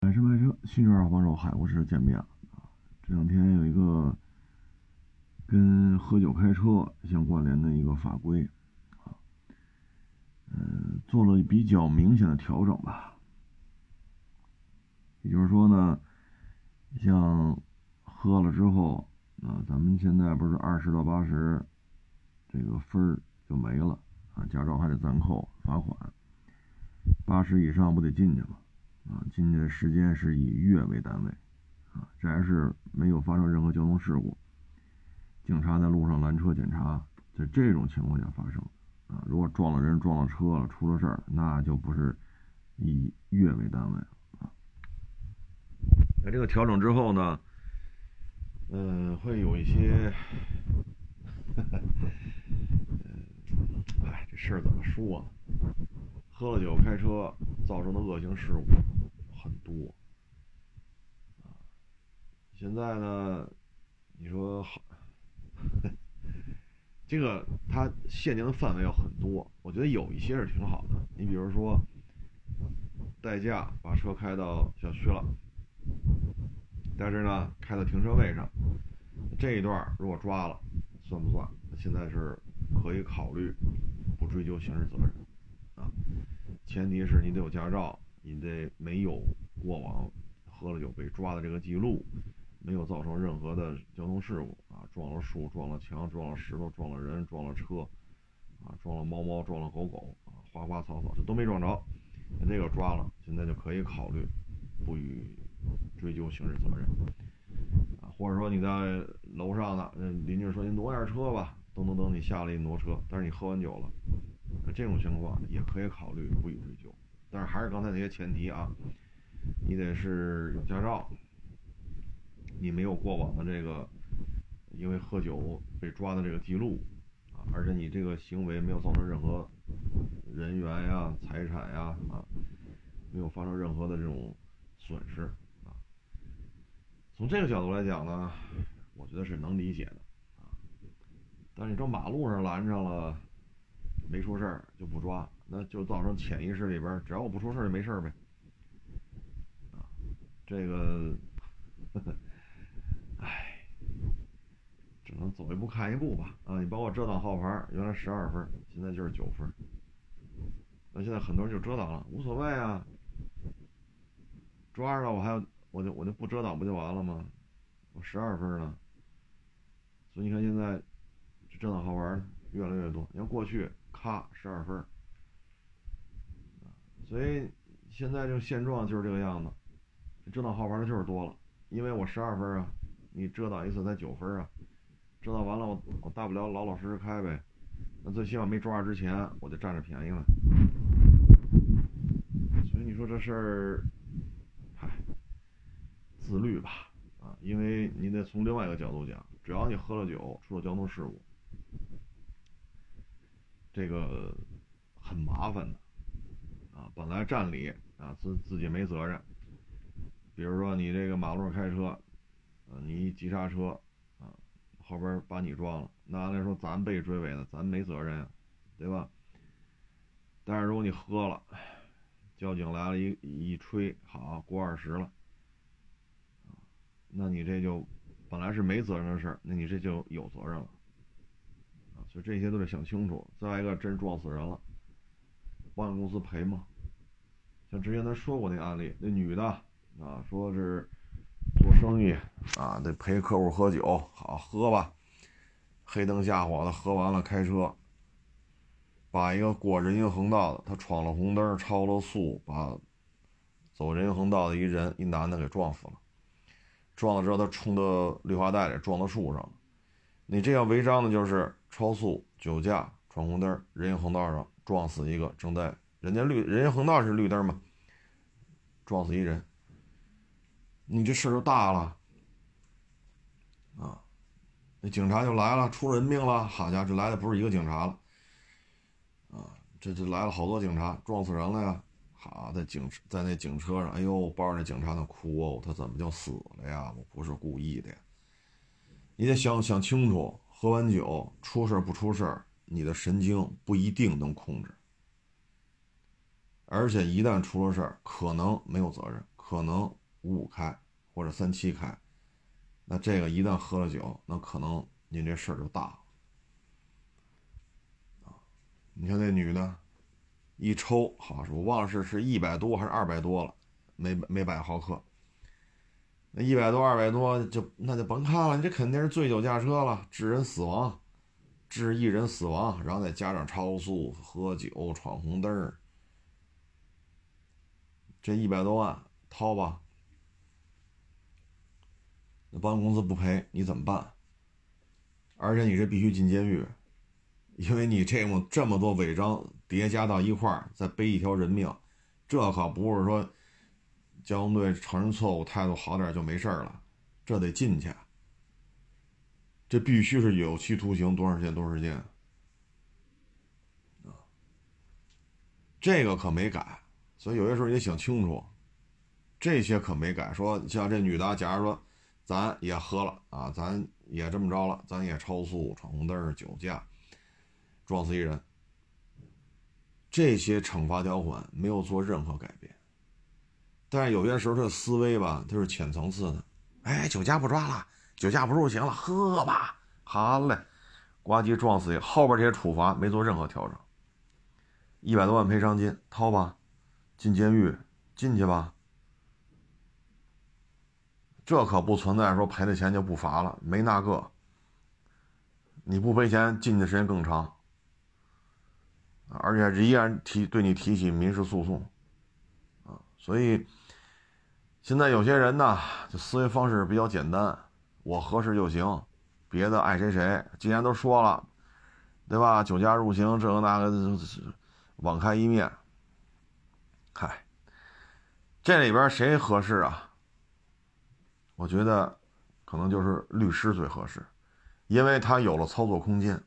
买车卖车，新车二手房手，海博士见面了啊！这两天有一个跟喝酒开车相关联的一个法规啊，嗯，做了比较明显的调整吧。也就是说呢，像喝了之后啊，咱们现在不是二十到八十这个分儿就没了啊，驾照还得暂扣罚款，八十以上不得进去吗？啊，进去的时间是以月为单位，啊，这还是没有发生任何交通事故，警察在路上拦车检查，在这种情况下发生，啊，如果撞了人、撞了车了，出了事儿，那就不是以月为单位，啊。在这个调整之后呢，嗯，会有一些，嗯，哎，这事儿怎么说呢？喝了酒开车造成的恶性事故很多啊！现在呢，你说好，这个它限定的范围要很多。我觉得有一些是挺好的。你比如说，代驾把车开到小区了，但是呢，开到停车位上，这一段如果抓了，算不算？现在是可以考虑不追究刑事责任。啊，前提是你得有驾照，你得没有过往喝了酒被抓的这个记录，没有造成任何的交通事故啊，撞了树、撞了墙、撞了石头、撞了人、撞了车，啊，撞了猫猫、撞了狗狗啊，花花草草这都没撞着，那这个抓了，现在就可以考虑不予追究刑事责任啊，或者说你在楼上呢，邻居说你挪点车吧，噔噔噔，你下来一挪车，但是你喝完酒了。那这种情况也可以考虑不予追究，但是还是刚才那些前提啊，你得是有驾照，你没有过往的这个因为喝酒被抓的这个记录啊，而且你这个行为没有造成任何人员呀、财产呀啊，没有发生任何的这种损失啊。从这个角度来讲呢，我觉得是能理解的啊。但是你到马路上拦上了。没出事儿就不抓，那就造成潜意识里边，只要我不出事儿就没事儿呗。啊，这个，唉，只能走一步看一步吧。啊，你包括遮挡号牌，原来十二分，现在就是九分。那现在很多人就遮挡了，无所谓啊。抓着了我还要，我就我就不遮挡不就完了吗？我十二分呢。所以你看现在这遮挡号牌越来越多，你看过去。咔，十二分所以现在这个现状就是这个样子，遮挡号玩的就是多了，因为我十二分啊，你遮挡一次才九分啊，遮挡完了我我大不了老老实实开呗，那最起码没抓之前我就占着便宜了，所以你说这事儿，嗨，自律吧，啊，因为你得从另外一个角度讲，只要你喝了酒出了交通事故。这个很麻烦的啊，本来占理啊自自己没责任，比如说你这个马路上开车，呃，你一急刹车啊，后边把你撞了，那按说咱被追尾了，咱没责任啊，对吧？但是如果你喝了，交警来了，一一吹，好过二十了，那你这就本来是没责任的事儿，那你这就有责任了。这些都得想清楚。再一个，真撞死人了，保险公司赔吗？像之前咱说过那案例，那女的啊，说是做生意啊，得陪客户喝酒，好喝吧，黑灯瞎火的喝完了开车，把一个过人行横道的，他闯了红灯，超了速，把走人行横道的一人一男的给撞死了。撞了之后，他冲到绿化带里，撞到树上了。你这样违章的，就是。超速、酒驾、闯红灯，人行横道上撞死一个正在人家绿人行横道是绿灯嘛，撞死一人，你这事儿就大了啊！那警察就来了，出人命了，好家伙，这来的不是一个警察了啊，这这来了好多警察，撞死人了呀！好，在警在那警车上，哎呦，抱着那警察那哭哦，他怎么就死了呀？我不是故意的呀，你得想想清楚。喝完酒出事不出事你的神经不一定能控制，而且一旦出了事儿，可能没有责任，可能五五开或者三七开，那这个一旦喝了酒，那可能您这事儿就大了！你看那女的，一抽，好是我忘了是是一百多还是二百多了，每每百毫克。那一百多、二百多就那就甭看了，你这肯定是醉酒驾车了，致人死亡，致一人死亡，然后再加上超速、喝酒、闯红灯儿，这一百多万掏吧。那保险公司不赔你怎么办？而且你这必须进监狱，因为你这么这么多违章叠加到一块儿，再背一条人命，这可不是说。交通队承认错误，态度好点就没事了，这得进去。这必须是有期徒刑，多长时间？多长时间？啊，这个可没改，所以有些时候你得想清楚，这些可没改。说像这女的，假如说咱也喝了啊，咱也这么着了，咱也超速、闯红灯、酒驾，撞死一人，这些惩罚条款没有做任何改变。但是有些时候，这思维吧，它是浅层次的。哎，酒驾不抓了，酒驾不入刑了，喝吧，好嘞，呱唧撞死一。后边这些处罚没做任何调整，一百多万赔偿金掏吧，进监狱进去吧。这可不存在说赔了钱就不罚了，没那个。你不赔钱，进去时间更长，而且依然提对你提起民事诉讼，啊，所以。现在有些人呢，就思维方式比较简单，我合适就行，别的爱谁谁。既然都说了，对吧？酒驾入刑，这个那个，网开一面。嗨，这里边谁合适啊？我觉得，可能就是律师最合适，因为他有了操作空间。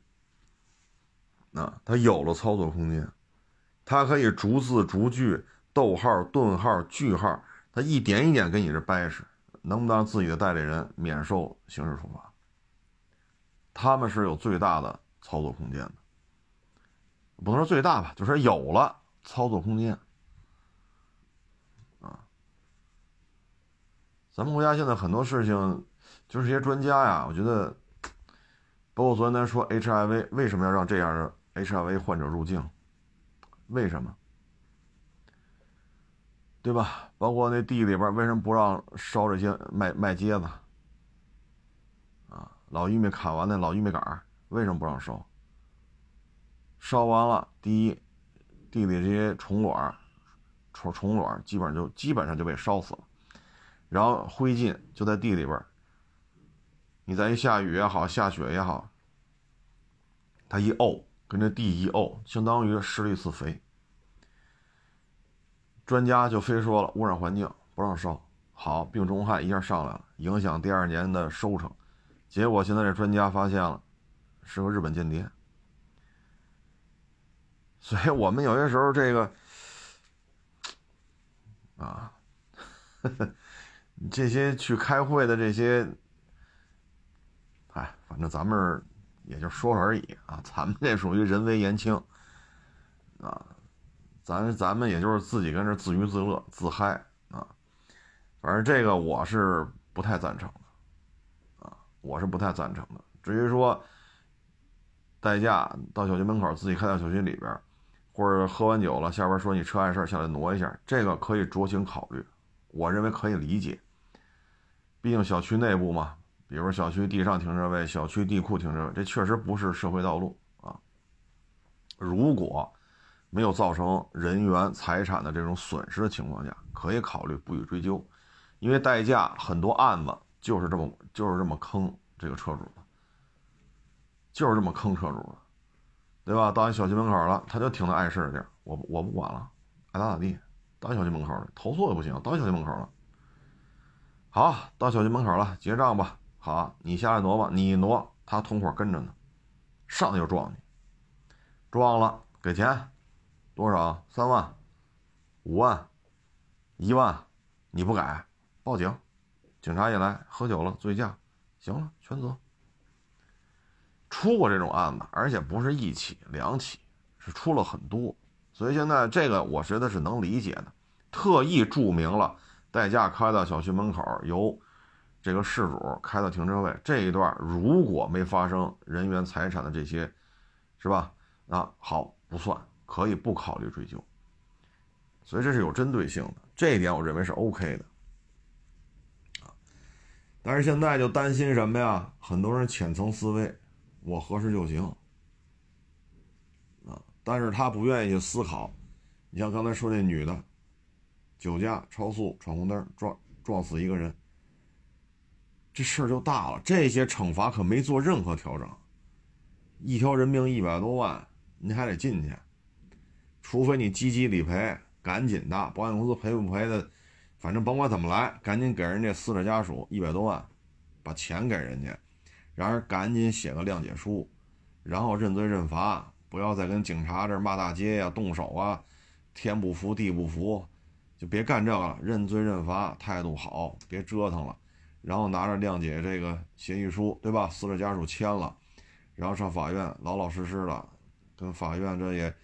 啊他有了操作空间，他可以逐字逐句、逗号、顿号、句号。他一点一点跟你这掰扯，能不能让自己的代理人免受刑事处罚？他们是有最大的操作空间的，不能说最大吧，就是有了操作空间。啊，咱们国家现在很多事情，就是这些专家呀，我觉得，包括昨天咱说 HIV，为什么要让这样的 HIV 患者入境？为什么？对吧？包括那地里边为什么不让烧这些麦麦秸子？啊，老玉米砍完那老玉米杆为什么不让烧？烧完了，第一，地里这些虫卵、虫虫卵基本上就基本上就被烧死了，然后灰烬就在地里边你再一下雨也好，下雪也好，它一沤，跟这地一沤，相当于施了一次肥。专家就非说了污染环境不让烧，好病虫害一下上来了，影响第二年的收成。结果现在这专家发现了，是个日本间谍。所以我们有些时候这个啊，这些去开会的这些，哎，反正咱们也就说说而已啊，咱们这属于人微言轻。咱咱们也就是自己跟这自娱自乐自嗨啊，反正这个我是不太赞成的，啊，我是不太赞成的。至于说代驾到小区门口自己开到小区里边，或者喝完酒了下边说你车碍事下来挪一下，这个可以酌情考虑，我认为可以理解。毕竟小区内部嘛，比如小区地上停车位、小区地库停车位，这确实不是社会道路啊。如果没有造成人员财产的这种损失的情况下，可以考虑不予追究，因为代驾很多案子就是这么就是这么坑这个车主的，就是这么坑车主的，对吧？到你小区门口了，他就停在碍事的地儿，我我不管了，爱咋咋地。到小区门口了，投诉也不行，到小区门口了，好，到小区门口了，结账吧。好，你下来挪吧，你一挪，他同伙跟着呢，上去就撞你，撞了给钱。多少？三万、五万、一万，你不改，报警，警察一来，喝酒了，醉驾，行了，全责。出过这种案子，而且不是一起两起，是出了很多，所以现在这个我觉得是能理解的，特意注明了代驾开到小区门口，由这个事主开到停车位这一段，如果没发生人员财产的这些，是吧？那好，不算，可以不考虑追究。所以这是有针对性的，这一点我认为是 OK 的。但是现在就担心什么呀？很多人浅层思维，我合适就行。啊，但是他不愿意去思考。你像刚才说那女的，酒驾、超速、闯红灯，撞撞死一个人，这事儿就大了。这些惩罚可没做任何调整，一条人命一百多万，你还得进去，除非你积极理赔，赶紧的，保险公司赔不赔的，反正甭管怎么来，赶紧给人家死者家属一百多万，把钱给人家，然后赶紧写个谅解书，然后认罪认罚，不要再跟警察这骂大街呀、动手啊。天不服地不服，就别干这个了。认罪认罚，态度好，别折腾了。然后拿着谅解这个协议书，对吧？死者家属签了，然后上法院，老老实实的跟法院这也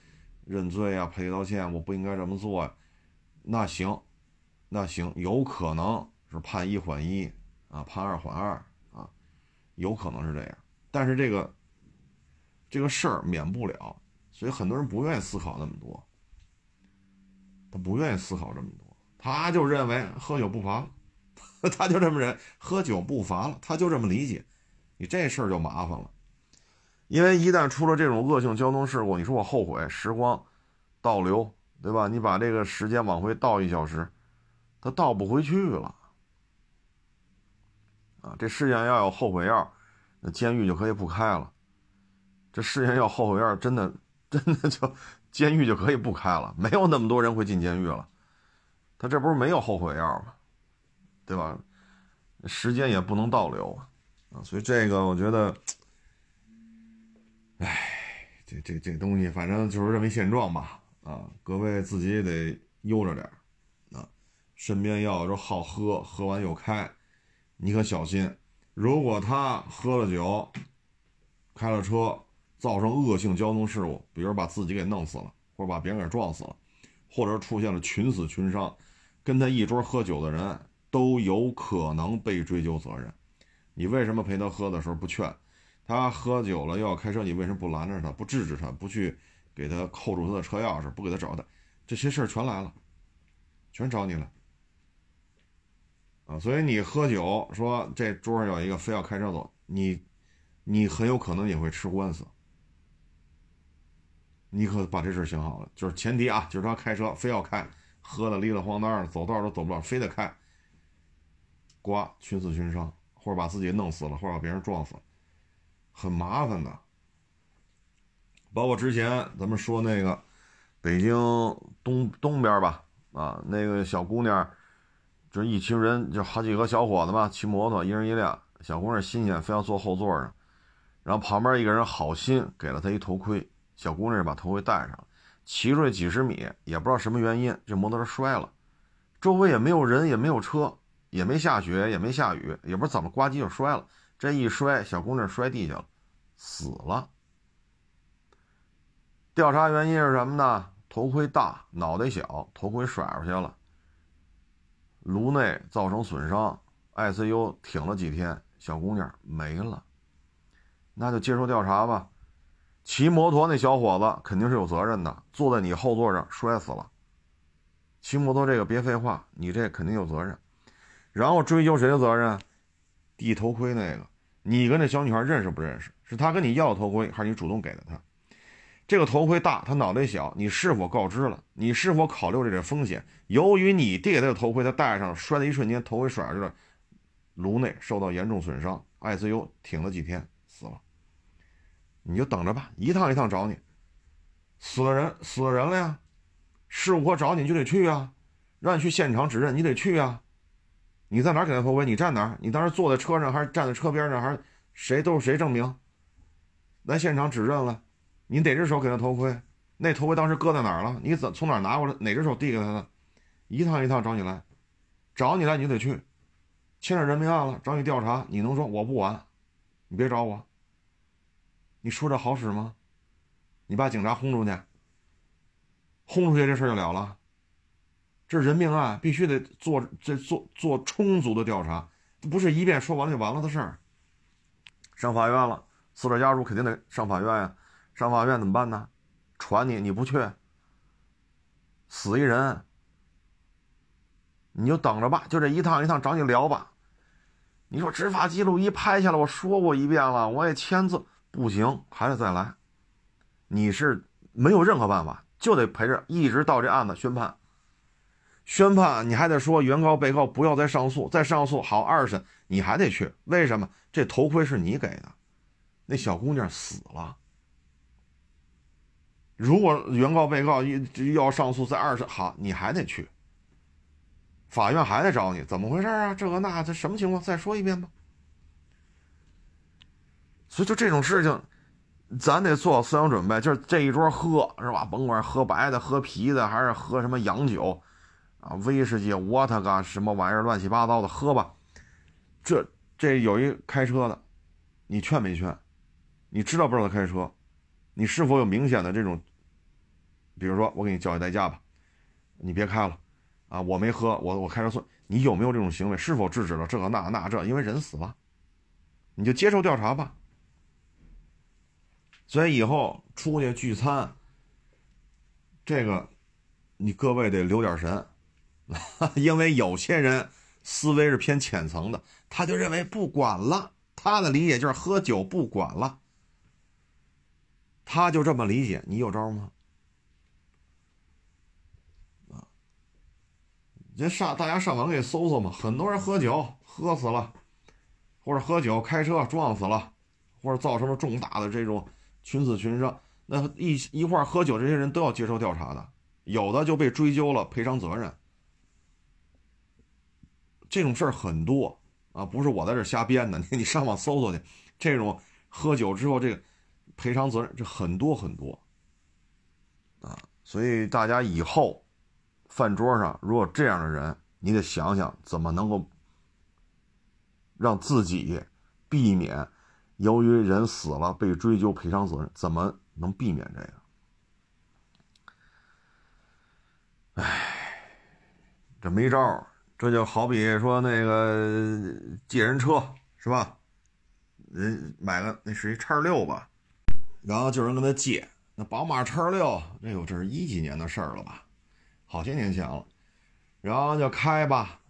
认罪啊，赔礼道歉，我不应该这么做啊。那行，那行，有可能是判一缓一啊，判二缓二啊，有可能是这样。但是这个这个事儿免不了，所以很多人不愿意思考那么多。他不愿意思考这么多，他就认为喝酒不罚了，他就这么认，喝酒不罚了，他就这么理解，你这事儿就麻烦了，因为一旦出了这种恶性交通事故，你说我后悔，时光倒流，对吧？你把这个时间往回倒一小时，他倒不回去了，啊，这世界上要有后悔药，那监狱就可以不开了，这世界上要后悔药，真的真的就。监狱就可以不开了，没有那么多人会进监狱了。他这不是没有后悔药吗？对吧？时间也不能倒流啊，啊，所以这个我觉得，哎，这这这东西反正就是这么一现状吧。啊，各位自己也得悠着点啊，身边要有好喝，喝完又开，你可小心。如果他喝了酒，开了车。造成恶性交通事故，比如把自己给弄死了，或者把别人给撞死了，或者出现了群死群伤，跟他一桌喝酒的人都有可能被追究责任。你为什么陪他喝的时候不劝他喝酒了又要开车？你为什么不拦着他，不制止他，不去给他扣住他的车钥匙，不给他找他？这些事儿全来了，全找你了啊！所以你喝酒说这桌上有一个非要开车走，你你很有可能也会吃官司。你可把这事想好了，就是前提啊，就是他开车非要开，喝的离了荒单，走道都走不了，非得开，刮群死群伤，或者把自己弄死了，或者把别人撞死了，很麻烦的。包括之前咱们说那个北京东东边吧，啊，那个小姑娘，就是一群人，就好几个小伙子嘛，骑摩托，一人一辆，小姑娘新鲜，非要坐后座上，然后旁边一个人好心给了她一头盔。小姑娘把头盔戴上，骑出去几十米，也不知道什么原因，这摩托车摔了，周围也没有人，也没有车，也没下雪，也没下雨，也不知道怎么呱唧就摔了。这一摔，小姑娘摔地下了，死了。调查原因是什么呢？头盔大，脑袋小，头盔甩出去了，颅内造成损伤，ICU 挺了几天，小姑娘没了。那就接受调查吧。骑摩托那小伙子肯定是有责任的，坐在你后座上摔死了。骑摩托这个别废话，你这肯定有责任。然后追究谁的责任？递头盔那个，你跟这小女孩认识不认识？是他跟你要头盔，还是你主动给的他？这个头盔大，他脑袋小，你是否告知了？你是否考虑这个风险？由于你递给他的头盔，他戴上摔的一瞬间，头盔甩出来，颅内受到严重损伤，ICU 挺了几天，死了。你就等着吧，一趟一趟找你，死了人死了人了呀，事故科找你就得去啊，让你去现场指认，你得去啊。你在哪给他头盔？你站哪儿？你当时坐在车上还是站在车边上？还是谁都是谁证明？来现场指认了，你哪只手给他头盔？那头盔当时搁在哪儿了？你怎从哪儿拿过来？哪只手递给他的？一趟一趟找你来，找你来你就得去，牵扯人命案了，找你调查，你能说我不管？你别找我。你说这好使吗？你把警察轰出去，轰出去这事就了了。这是人命案，必须得做这做做充足的调查，不是一遍说完就完了的事儿。上法院了，死者家属肯定得上法院呀。上法院怎么办呢？传你，你不去，死一人，你就等着吧，就这一趟一趟找你聊吧。你说执法记录仪拍下来，我说过一遍了，我也签字，不行，还得再来。你是没有任何办法，就得陪着，一直到这案子宣判。宣判，你还得说原告、被告不要再上诉，再上诉好二审，你还得去。为什么？这头盔是你给的，那小姑娘死了。如果原告、被告一要上诉，在二审，好，你还得去。法院还得找你，怎么回事啊？这个那，这什么情况？再说一遍吧。所以就这种事情，咱得做好思想准备。就是这一桌喝是吧？甭管喝白的、喝啤的，还是喝什么洋酒啊、威士忌、沃特嘎什么玩意儿，乱七八糟的喝吧。这这有一开车的，你劝没劝？你知道不知道他开车？你是否有明显的这种？比如说，我给你叫一代驾吧，你别开了。啊，我没喝，我我开车送你有没有这种行为？是否制止了这个那那这？因为人死了，你就接受调查吧。所以以后出去聚餐，这个你各位得留点神，因为有些人思维是偏浅层的，他就认为不管了，他的理解就是喝酒不管了，他就这么理解。你有招吗？啊这上大家上网给搜搜嘛，很多人喝酒喝死了，或者喝酒开车撞死了，或者造成了重大的这种群死群伤，那一一块喝酒这些人都要接受调查的，有的就被追究了赔偿责任。这种事儿很多啊，不是我在这瞎编的，你 你上网搜搜去，这种喝酒之后这个赔偿责任这很多很多啊，所以大家以后。饭桌上，如果这样的人，你得想想怎么能够让自己避免由于人死了被追究赔偿责任，怎么能避免这个？哎，这没招儿这就好比说那个借人车是吧？人买个那是一叉六吧，然后就人跟他借那宝马叉六，哎呦，这是一几年的事儿了吧？好些年前了，然后就开吧，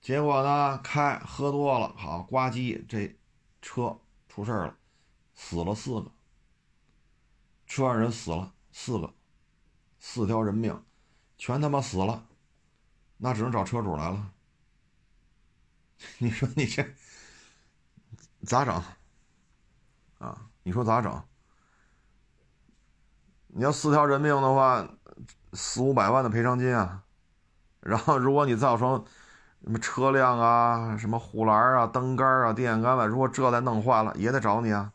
结果呢，开喝多了，好呱唧，这车出事了，死了四个，车上人死了四个，四条人命，全他妈死了，那只能找车主来了。你说你这咋整？啊，你说咋整？你要四条人命的话。四五百万的赔偿金啊，然后如果你造成什么车辆啊、什么护栏啊、灯杆啊、电线杆子，如果这再弄坏了，也得找你啊。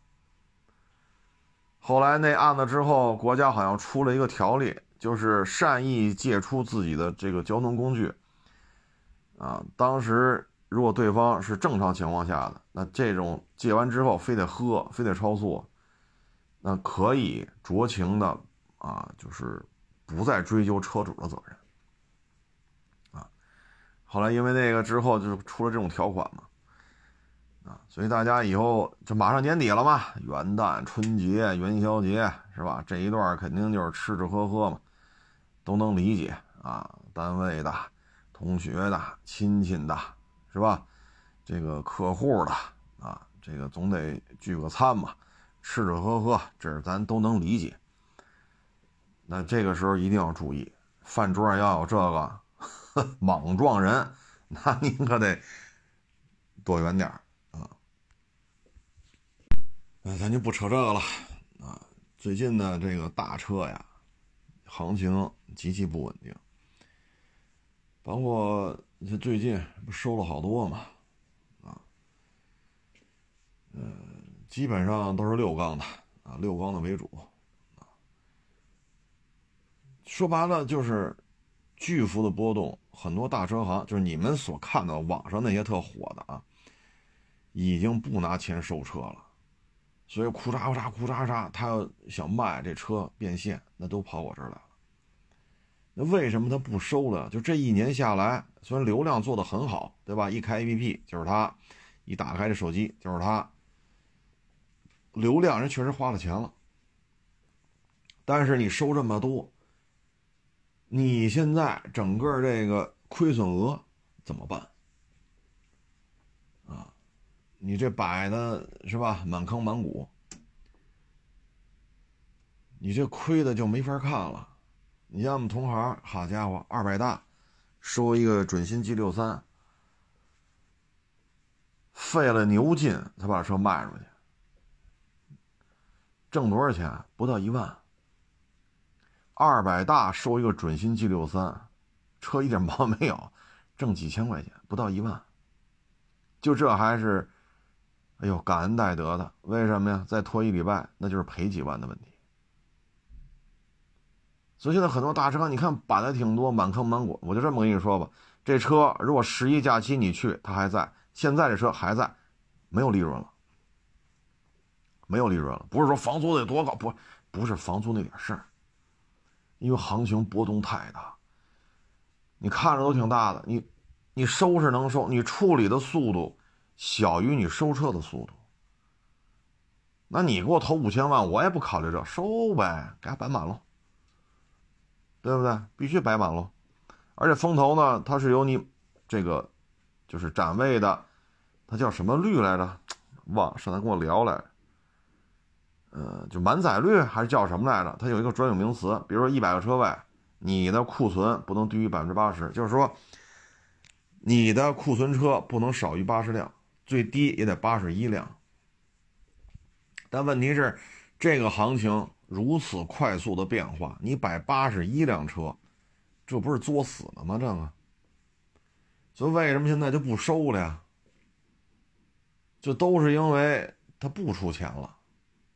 后来那案子之后，国家好像出了一个条例，就是善意借出自己的这个交通工具啊，当时如果对方是正常情况下的，那这种借完之后非得喝、非得超速，那可以酌情的啊，就是。不再追究车主的责任，啊，后来因为那个之后就出了这种条款嘛，啊，所以大家以后这马上年底了嘛，元旦、春节、元宵节是吧？这一段肯定就是吃吃喝喝嘛，都能理解啊。单位的、同学的、亲戚的，是吧？这个客户的啊，这个总得聚个餐嘛，吃吃喝喝，这是咱都能理解。那这个时候一定要注意，饭桌上要有这个 莽撞人，那您可得躲远点啊！那咱就不扯这个了啊。最近呢，这个大车呀，行情极其不稳定，包括你看最近不收了好多嘛，啊，嗯，基本上都是六缸的啊，六缸的为主。说白了就是巨幅的波动，很多大车行就是你们所看到网上那些特火的啊，已经不拿钱收车了，所以哭嚓哭嚓哭嚓嚓，他要想卖这车变现，那都跑我这儿来了。那为什么他不收了？就这一年下来，虽然流量做得很好，对吧？一开 APP 就是他，一打开这手机就是他，流量人确实花了钱了。但是你收这么多，你现在整个这个亏损额怎么办？啊，你这摆的是吧？满坑满谷，你这亏的就没法看了。你像我们同行，好家伙，二百大收一个准新 G 六三，费了牛劲才把车卖出去，挣多少钱？不到一万。二百大收一个准新 G 六三，车一点毛没有，挣几千块钱，不到一万。就这还是，哎呦，感恩戴德的。为什么呀？再拖一礼拜，那就是赔几万的问题。所以现在很多大车，你看板的挺多，满坑满谷。我就这么跟你说吧，这车如果十一假期你去，它还在；现在这车还在，没有利润了，没有利润了。不是说房租得多高，不，不是房租那点事儿，因为行情波动太大。你看着都挺大的，你，你收是能收，你处理的速度小于你收车的速度。那你给我投五千万，我也不考虑这，收呗，给它摆满了。对不对？必须摆满喽，而且风投呢，它是由你这个就是展位的，它叫什么率来着？忘，上次跟我聊来，呃，就满载率还是叫什么来着？它有一个专有名词，比如说一百个车位，你的库存不能低于百分之八十，就是说你的库存车不能少于八十辆，最低也得八十一辆。但问题是，这个行情。如此快速的变化，你摆八十一辆车，这不是作死了吗？这个，所以为什么现在就不收了呀？这都是因为他不出钱了，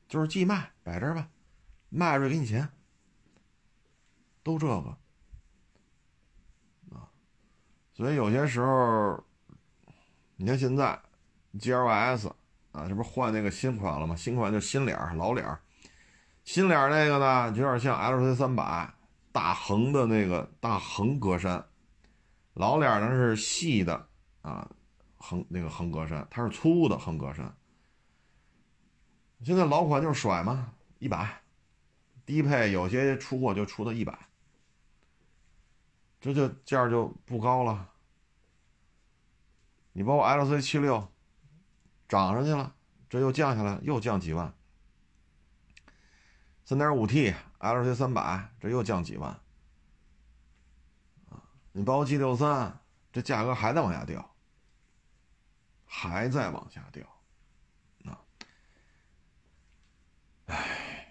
就是寄卖摆这儿吧，卖出去给你钱，都这个啊。所以有些时候，你看现在 G L S 啊，这不换那个新款了吗？新款就新脸老脸新脸那个呢，有点像 L C 三百大横的那个大横格栅，老脸呢是细的啊，横那个横格栅，它是粗的横格栅。现在老款就是甩嘛，一百，低配有些出货就出到一百，这就价就不高了。你包括 L C 七六涨上去了，这又降下来，又降几万。三点五 T L C 三百，这又降几万啊！你包括 G 六三，这价格还在往下掉，还在往下掉，啊！唉，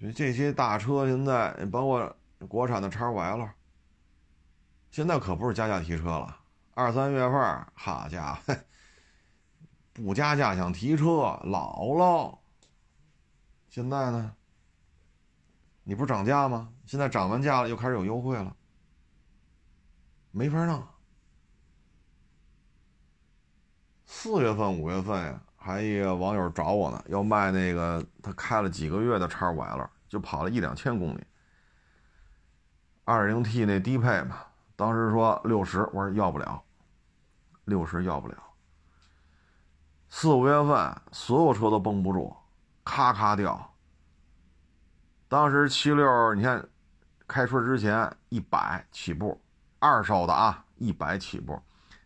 所以这些大车现在，包括国产的叉五 L，现在可不是加价提车了。二三月份，好家伙，不加价想提车，老了。现在呢？你不是涨价吗？现在涨完价了，又开始有优惠了，没法弄。四月份、五月份呀，还一个网友找我呢，要卖那个他开了几个月的叉五 L，就跑了一两千公里，二零 T 那低配嘛，当时说六十，我说要不了，六十要不了。四五月份所有车都绷不住，咔咔掉。当时七六，你看，开春之前一百起步，二手的啊，一百起步，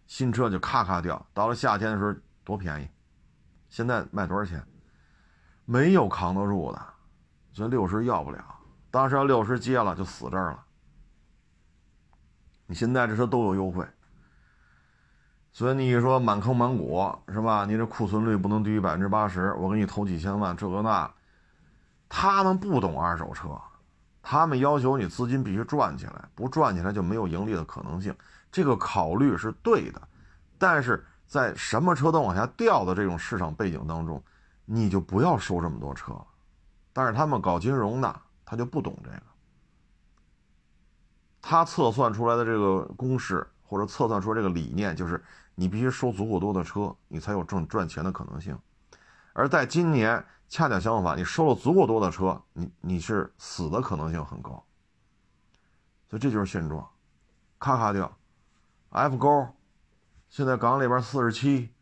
新车就咔咔掉。到了夏天的时候多便宜，现在卖多少钱？没有扛得住的，所以六十要不了。当时要六十接了就死这儿了。你现在这车都有优惠，所以你说满坑满谷是吧？你这库存率不能低于百分之八十，我给你投几千万，这个那。他们不懂二手车，他们要求你资金必须赚起来，不赚起来就没有盈利的可能性。这个考虑是对的，但是在什么车都往下掉的这种市场背景当中，你就不要收这么多车。但是他们搞金融的，他就不懂这个，他测算出来的这个公式或者测算出这个理念，就是你必须收足够多的车，你才有挣赚钱的可能性。而在今年。恰恰相反，你收了足够多的车，你你是死的可能性很高。所以这就是现状，咔咔掉，F 勾，现在港里边四十七，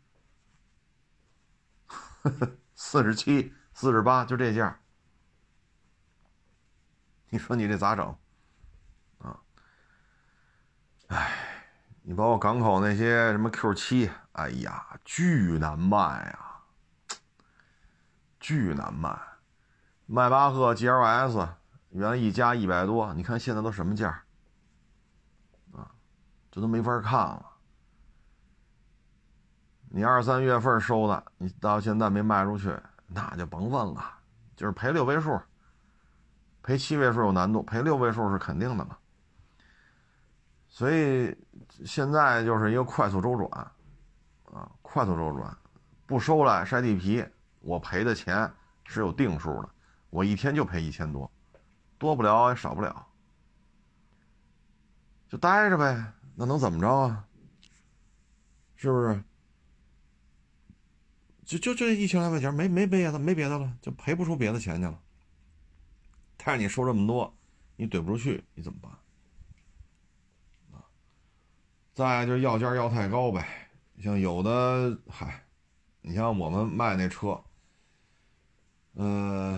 四十七、四十八，就这价。你说你这咋整？啊，哎，你包括港口那些什么 Q 七，哎呀，巨难卖啊，巨难卖。迈巴赫 GLS 原来一加一百多，你看现在都什么价？啊，这都没法看了。你二三月份收的，你到现在没卖出去，那就甭问了，就是赔六位数。赔七位数有难度，赔六位数是肯定的嘛。所以现在就是一个快速周转，啊，快速周转，不收来晒地皮，我赔的钱是有定数的，我一天就赔一千多，多不了也少不了，就待着呗，那能怎么着啊？是不是？就就这一千来块钱，没没别的，没别的了，就赔不出别的钱去了。但是你收这么多，你怼不出去，你怎么办？啊，再就是要价要太高呗。像有的，嗨，你像我们卖那车，呃，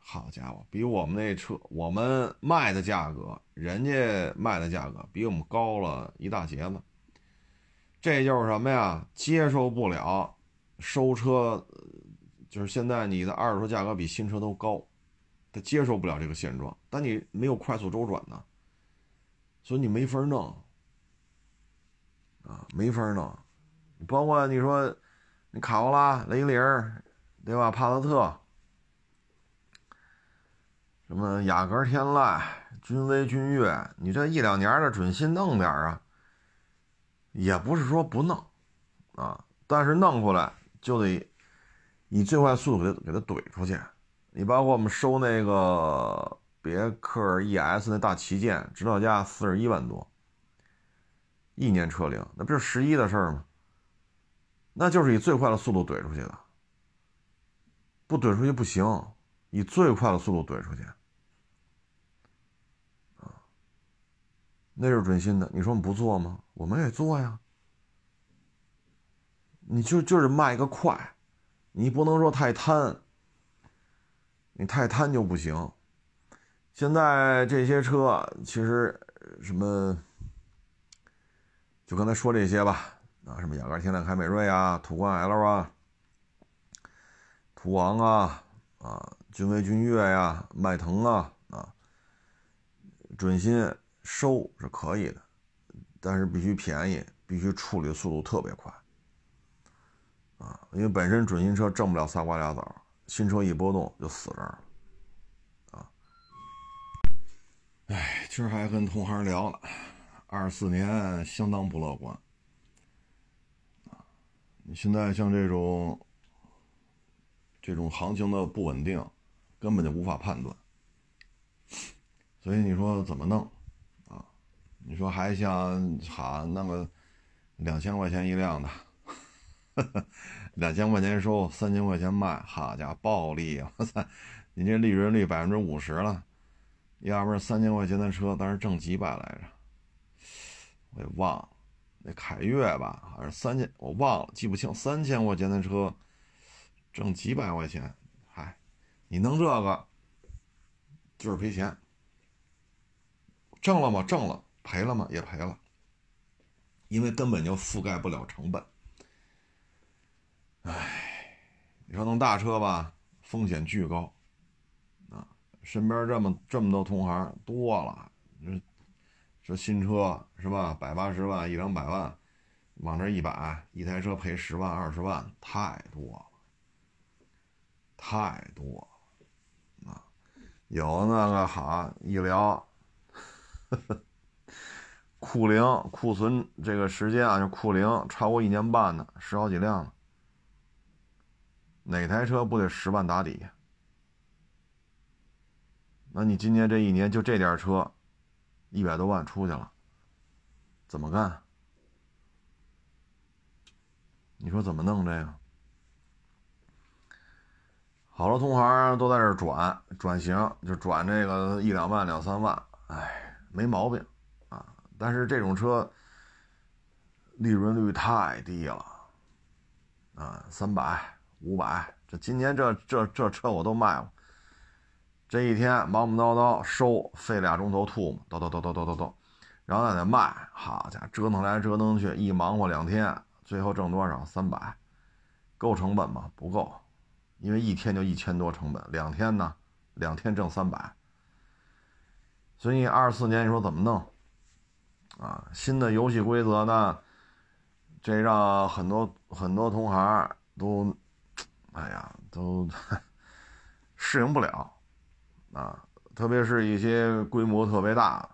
好家伙，比我们那车，我们卖的价格，人家卖的价格比我们高了一大截子。这就是什么呀？接受不了收车，就是现在你的二手车价格比新车都高。他接受不了这个现状，但你没有快速周转呢，所以你没法弄，啊，没法弄。包括你说，你卡罗拉、雷凌，对吧？帕萨特，什么雅阁、天籁、君威、君越，你这一两年的准新弄点啊，也不是说不弄，啊，但是弄过来就得以最快速度给它给它怼出去。你包括我们收那个别克 ES 那大旗舰，指导价四十一万多，一年车龄，那不是十一的事儿吗？那就是以最快的速度怼出去的，不怼出去不行，以最快的速度怼出去，啊，那是准新的，你说我们不做吗？我们也做呀，你就就是卖个快，你不能说太贪。你太贪就不行。现在这些车其实什么，就刚才说这些吧，啊，什么雅阁、天籁、凯美瑞啊，途观 L 啊，途昂啊，啊，君威、君越呀，迈腾啊，啊，准新收是可以的，但是必须便宜，必须处理速度特别快，啊，因为本身准新车挣不了仨瓜俩枣。新车一波动就死这儿了，啊！哎，今儿还跟同行聊了，二四年相当不乐观，啊！你现在像这种这种行情的不稳定，根本就无法判断，所以你说怎么弄啊？你说还想哈那个两千块钱一辆的？两千块钱收，三千块钱卖，好家伙，暴利啊！我操，你这利润率百分之五十了，要不是三千块钱的车，当时挣几百来着，我也忘了，那凯越吧，还是三千，我忘了，记不清，三千块钱的车，挣几百块钱，嗨，你弄这个就是赔钱，挣了吗？挣了，赔了吗？也赔了，因为根本就覆盖不了成本。唉，你说弄大车吧，风险巨高，啊，身边这么这么多同行多了，这这新车是吧？百八十万一两百万，往这一摆，一台车赔十万二十万，太多了，太多了，啊，有那个好一聊，库龄库存这个时间啊，就库龄超过一年半的十好几辆了。哪台车不得十万打底？那你今年这一年就这点车，一百多万出去了，怎么干？你说怎么弄这个？好多同行都在这转转型，就转这个一两万、两三万，哎，没毛病啊。但是这种车利润率太低了啊，三百、五百，这今年这这这车我都卖了。这一天忙忙叨叨收，费俩钟头吐沫，叨叨叨叨叨叨叨，然后再卖，好家伙，折腾来折腾去，一忙活两天，最后挣多少？三百，够成本吗？不够，因为一天就一千多成本，两天呢？两天挣三百。所以二四年你说怎么弄？啊，新的游戏规则呢？这让很多很多同行都，哎呀，都 适应不了啊！特别是一些规模特别大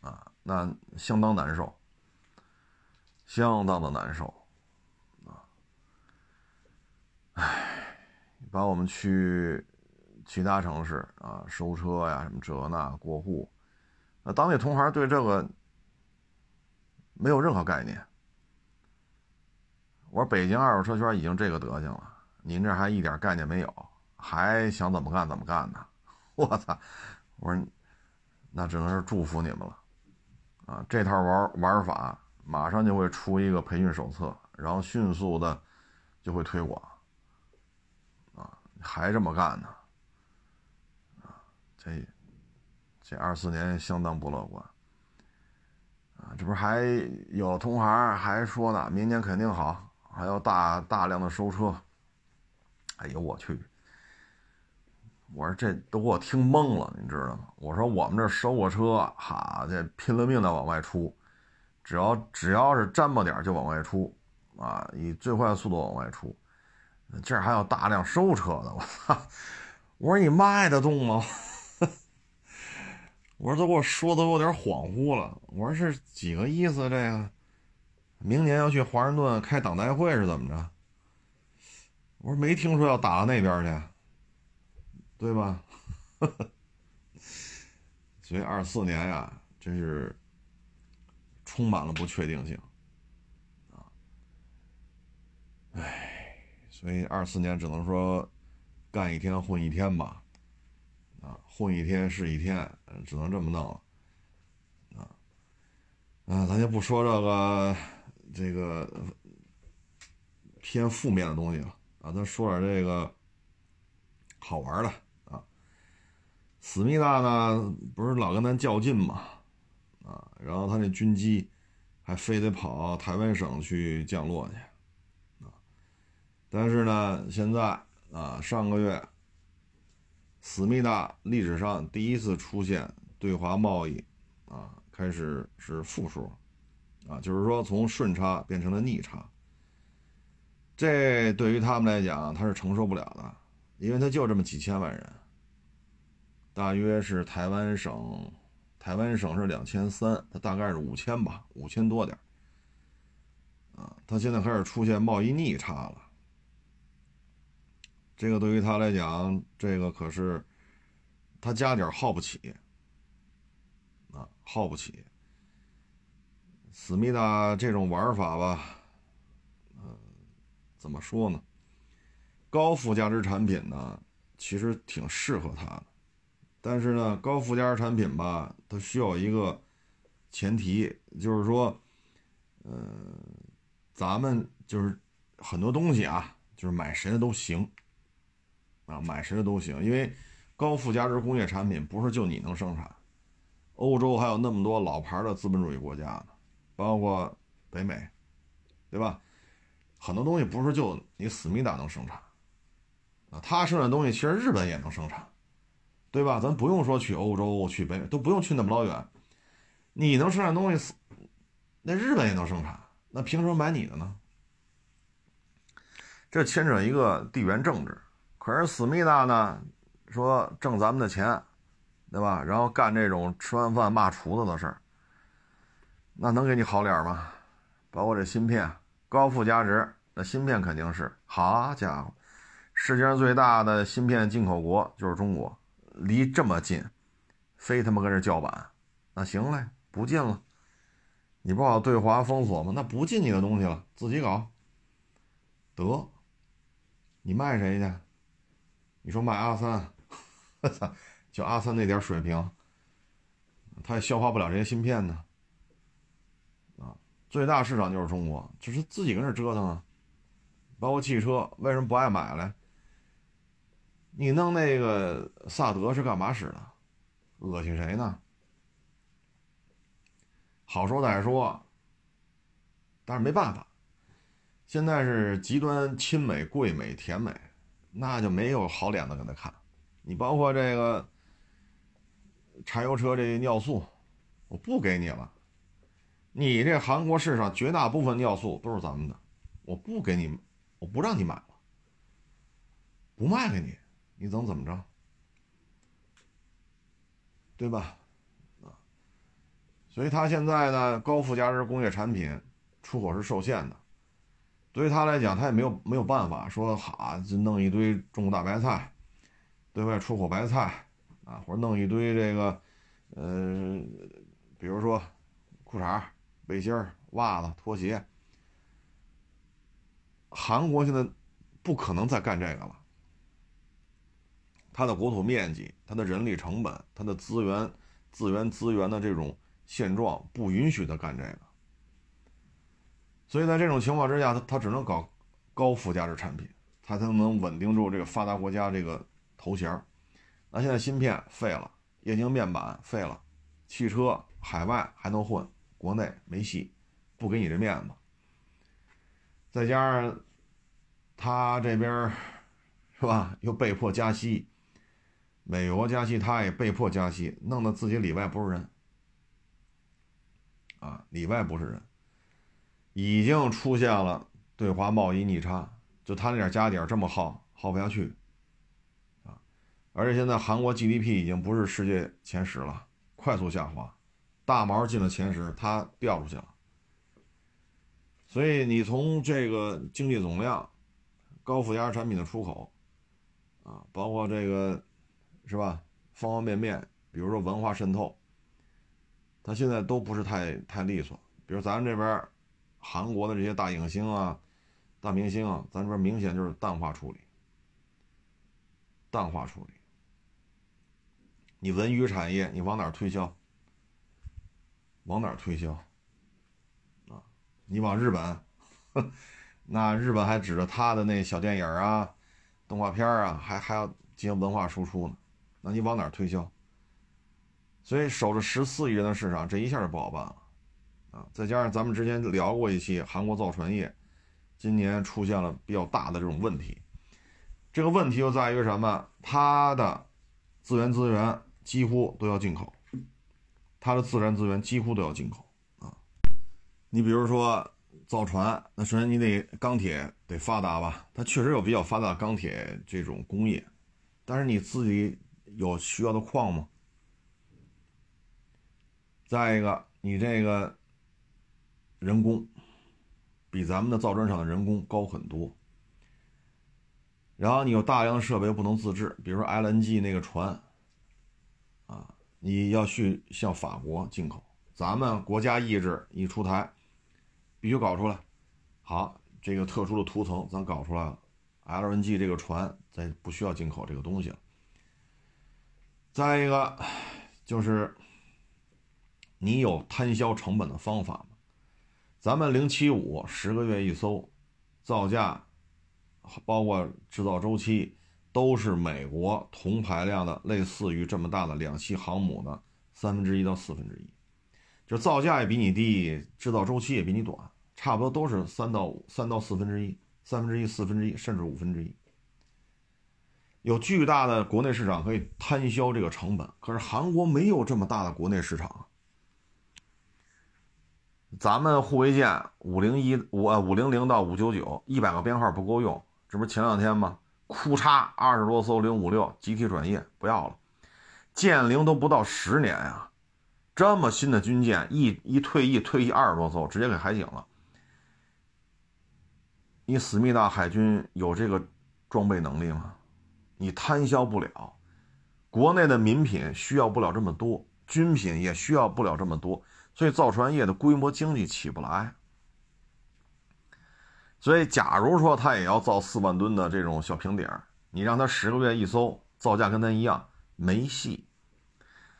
啊，那相当难受，相当的难受啊！哎，把我们去。其他城市啊，收车呀，什么这那过户，那当地同行对这个没有任何概念。我说北京二手车圈已经这个德行了，您这还一点概念没有，还想怎么干怎么干呢？我操！我说那只能是祝福你们了啊！这套玩玩法马上就会出一个培训手册，然后迅速的就会推广！还这么干呢？啊这这二四年相当不乐观啊！这不是还有同行还说呢，明年肯定好，还要大大量的收车。哎呦我去！我说这都给我听懵了，你知道吗？我说我们这收过车，哈，这拼了命的往外出，只要只要是沾巴点就往外出啊，以最快的速度往外出。这还有大量收车的，我操！我说你卖得动吗？我说都给我说的我有点恍惚了。我说是几个意思？这个明年要去华盛顿开党代会是怎么着？我说没听说要打到那边去，对吧？所以二四年呀，真是充满了不确定性啊！哎，所以二四年只能说干一天混一天吧。啊混一天是一天，只能这么弄了，啊，啊，咱就不说这个这个偏负面的东西了啊，咱说点这个好玩的啊。思密达呢，不是老跟咱较劲嘛，啊，然后他那军机还非得跑台湾省去降落去，但是呢，现在啊，上个月。思密达历史上第一次出现对华贸易，啊，开始是负数，啊，就是说从顺差变成了逆差。这对于他们来讲，他是承受不了的，因为他就这么几千万人，大约是台湾省，台湾省是两千三，他大概是五千吧，五千多点啊，他现在开始出现贸易逆差了。这个对于他来讲，这个可是他家底儿耗不起啊，耗不起。思密达这种玩法吧，嗯，怎么说呢？高附加值产品呢，其实挺适合他的，但是呢，高附加值产品吧，它需要一个前提，就是说，嗯，咱们就是很多东西啊，就是买谁的都行。啊，买谁的都行，因为高附加值工业产品不是就你能生产，欧洲还有那么多老牌的资本主义国家呢，包括北美，对吧？很多东西不是就你思密达能生产，啊，他生产东西其实日本也能生产，对吧？咱不用说去欧洲、去北美，都不用去那么老远，你能生产东西，那日本也能生产，那凭什么买你的呢？这牵扯一个地缘政治。可是思密达呢，说挣咱们的钱，对吧？然后干这种吃完饭骂厨子的事儿，那能给你好脸吗？包括这芯片，高附加值，那芯片肯定是好家伙，世界上最大的芯片进口国就是中国，离这么近，非他妈跟这叫板，那行嘞，不进了，你不好对华封锁吗？那不进你的东西了，自己搞，得，你卖谁去？你说卖阿三，我操，就阿三那点水平，他也消化不了这些芯片呢。啊，最大市场就是中国，就是自己跟这折腾啊。包括汽车，为什么不爱买了？你弄那个萨德是干嘛使的？恶心谁呢？好说歹说，但是没办法，现在是极端亲美、贵美、甜美，那就没有好脸子给他看。你包括这个柴油车这尿素，我不给你了。你这韩国市场绝大部分尿素都是咱们的，我不给你，我不让你买了，不卖给你，你怎么怎么着，对吧？啊所以他现在呢，高附加值工业产品出口是受限的。对于他来讲，他也没有没有办法说哈，就弄一堆种大白菜，对外出口白菜啊，或者弄一堆这个，呃，比如说裤衩、背心、袜子、拖鞋。韩国现在不可能再干这个了。它的国土面积、它的人力成本、它的资源、资源资源的这种。现状不允许他干这个，所以在这种情况之下，他他只能搞高附加值产品，他才能稳定住这个发达国家这个头衔那现在芯片废了，液晶面板废了，汽车海外还能混，国内没戏，不给你这面子。再加上他这边是吧，又被迫加息，美国加息，他也被迫加息，弄得自己里外不是人。啊，里外不是人，已经出现了对华贸易逆差，就他那点家底这么耗，耗不下去，啊，而且现在韩国 GDP 已经不是世界前十了，快速下滑，大毛进了前十，它掉出去了，所以你从这个经济总量、高附加值产品的出口，啊，包括这个，是吧，方方面面，比如说文化渗透。他现在都不是太太利索，比如咱们这边，韩国的这些大影星啊、大明星啊，咱这边明显就是淡化处理，淡化处理。你文娱产业，你往哪儿推销？往哪儿推销？啊，你往日本，那日本还指着他的那小电影啊、动画片啊，还还要进行文化输出呢，那你往哪儿推销？所以守着十四亿人的市场，这一下就不好办了，啊！再加上咱们之前聊过一期韩国造船业，今年出现了比较大的这种问题。这个问题就在于什么？它的资源资源几乎都要进口，它的自然资源几乎都要进口啊！你比如说造船，那首先你得钢铁得发达吧？它确实有比较发达的钢铁这种工业，但是你自己有需要的矿吗？再一个，你这个人工比咱们的造船厂的人工高很多，然后你有大量的设备不能自制，比如说 LNG 那个船，啊，你要去向法国进口，咱们国家意志一出台，必须搞出来。好，这个特殊的涂层咱搞出来了，LNG 这个船咱不需要进口这个东西了。再一个就是。你有摊销成本的方法吗？咱们零七五十个月一艘，造价，包括制造周期，都是美国同排量的，类似于这么大的两栖航母的三分之一到四分之一，就造价也比你低，制造周期也比你短，差不多都是三到三到四分之一，三分之一、四分之一，甚至五分之一，有巨大的国内市场可以摊销这个成本。可是韩国没有这么大的国内市场。咱们护卫舰五零一五呃五零零到五九九一百个编号不够用，这不是前两天吗？库嚓二十多艘零五六集体转业不要了，舰龄都不到十年呀，这么新的军舰一一退役退役二十多艘直接给海警了。你思密达海军有这个装备能力吗？你摊销不了，国内的民品需要不了这么多，军品也需要不了这么多。所以造船业的规模经济起不来，所以假如说他也要造四万吨的这种小平底儿，你让他十个月一艘，造价跟咱一样，没戏。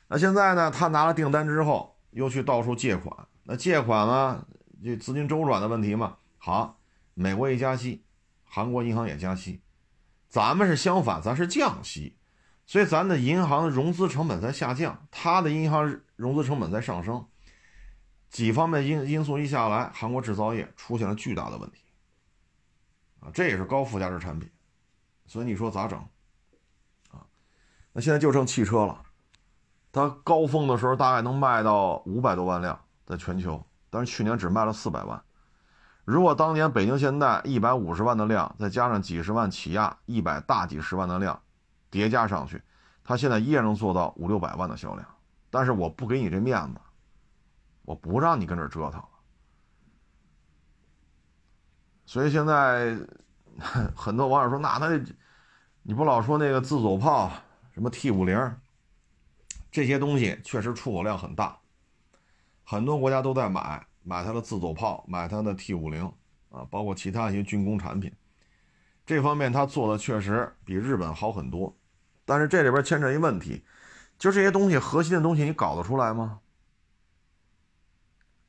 那现在呢，他拿了订单之后，又去到处借款，那借款呢，就资金周转的问题嘛。好，美国一加息，韩国银行也加息，咱们是相反，咱是降息，所以咱的银行融资成本在下降，他的银行融资成本在上升，几方面因因素一下来，韩国制造业出现了巨大的问题。啊，这也是高附加值产品，所以你说咋整？啊，那现在就剩汽车了，它高峰的时候大概能卖到五百多万辆，在全球，但是去年只卖了四百万。如果当年北京现代一百五十万的量，再加上几十万起亚一百大几十万的量，叠加上去，它现在依然能做到五六百万的销量。但是我不给你这面子，我不让你跟这折腾。所以现在 很多网友说：“那他，你不老说那个自走炮，什么 T 五零，这些东西确实出口量很大，很多国家都在买买它的自走炮，买它的 T 五零啊，包括其他一些军工产品。这方面他做的确实比日本好很多，但是这里边牵扯一问题，就这些东西核心的东西，你搞得出来吗？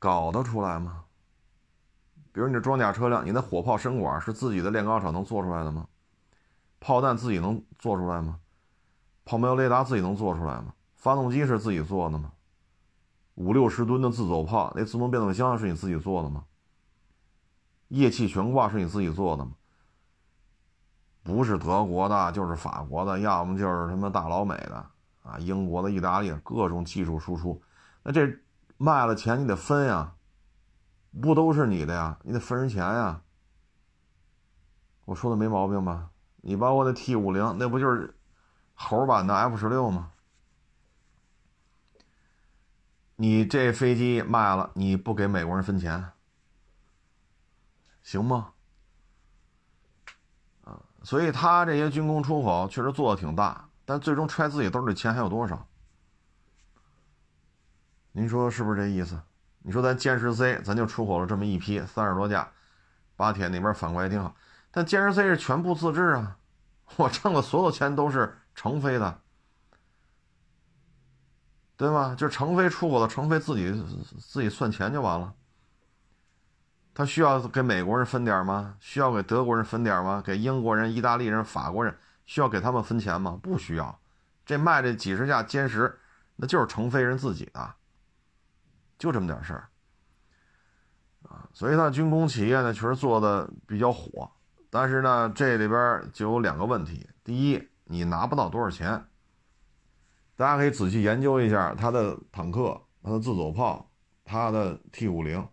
搞得出来吗？”比如你的装甲车辆，你的火炮身管是自己的炼钢厂能做出来的吗？炮弹自己能做出来吗？炮瞄雷达自己能做出来吗？发动机是自己做的吗？五六十吨的自走炮，那自动变速箱是你自己做的吗？液气悬挂是你自己做的吗？不是德国的，就是法国的，要么就是他妈大老美的啊，英国的、意大利的各种技术输出，那这卖了钱你得分呀。不都是你的呀？你得分人钱呀。我说的没毛病吧？你把我的 T 五零，那不就是猴版的 F 十六吗？你这飞机卖了，你不给美国人分钱，行吗？啊，所以他这些军工出口确实做的挺大，但最终揣自己兜里钱还有多少？您说是不是这意思？你说咱歼十 C，咱就出口了这么一批三十多架，巴铁那边反馈也挺好，但歼十 C 是全部自制啊，我挣的所有钱都是成飞的，对吗？就是成飞出口的成飞自己自己算钱就完了，他需要给美国人分点吗？需要给德国人分点吗？给英国人、意大利人、法国人需要给他们分钱吗？不需要，这卖这几十架歼十，那就是成飞人自己的。就这么点事儿，啊，所以呢，军工企业呢确实做的比较火，但是呢，这里边就有两个问题：第一，你拿不到多少钱。大家可以仔细研究一下它的坦克、它的自走炮、它的 T 五零，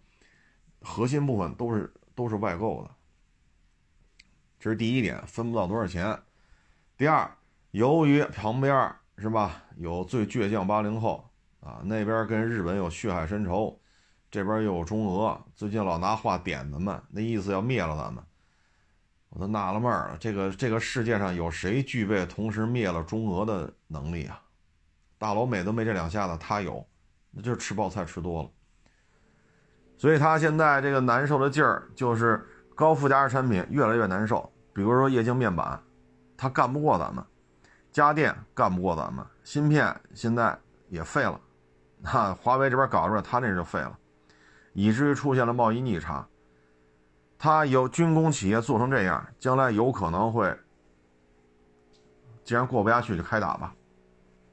核心部分都是都是外购的，这是第一点，分不到多少钱。第二，由于旁边是吧，有最倔强八零后。啊，那边跟日本有血海深仇，这边又有中俄，最近老拿话点咱们，那意思要灭了咱们。我都纳了闷了，这个这个世界上有谁具备同时灭了中俄的能力啊？大老美都没这两下子，他有，那就是吃泡菜吃多了。所以他现在这个难受的劲儿，就是高附加值产品越来越难受。比如说液晶面板，他干不过咱们；家电干不过咱们；芯片现在也废了。那华为这边搞出来，他那就废了，以至于出现了贸易逆差。他有军工企业做成这样，将来有可能会，既然过不下去就开打吧，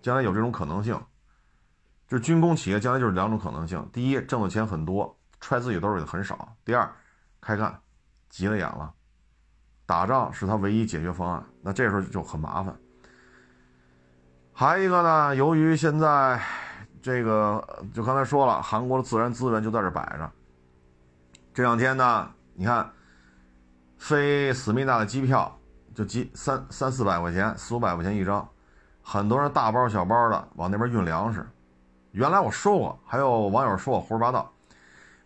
将来有这种可能性。就军工企业将来就是两种可能性：第一，挣的钱很多，揣自己兜里的很少；第二，开干，急了眼了，打仗是他唯一解决方案。那这时候就很麻烦。还一个呢，由于现在。这个就刚才说了，韩国的自然资源就在这摆着。这两天呢，你看，飞思密达的机票就几三三四百块钱，四五百块钱一张，很多人大包小包的往那边运粮食。原来我说过，还有网友说我胡说八道。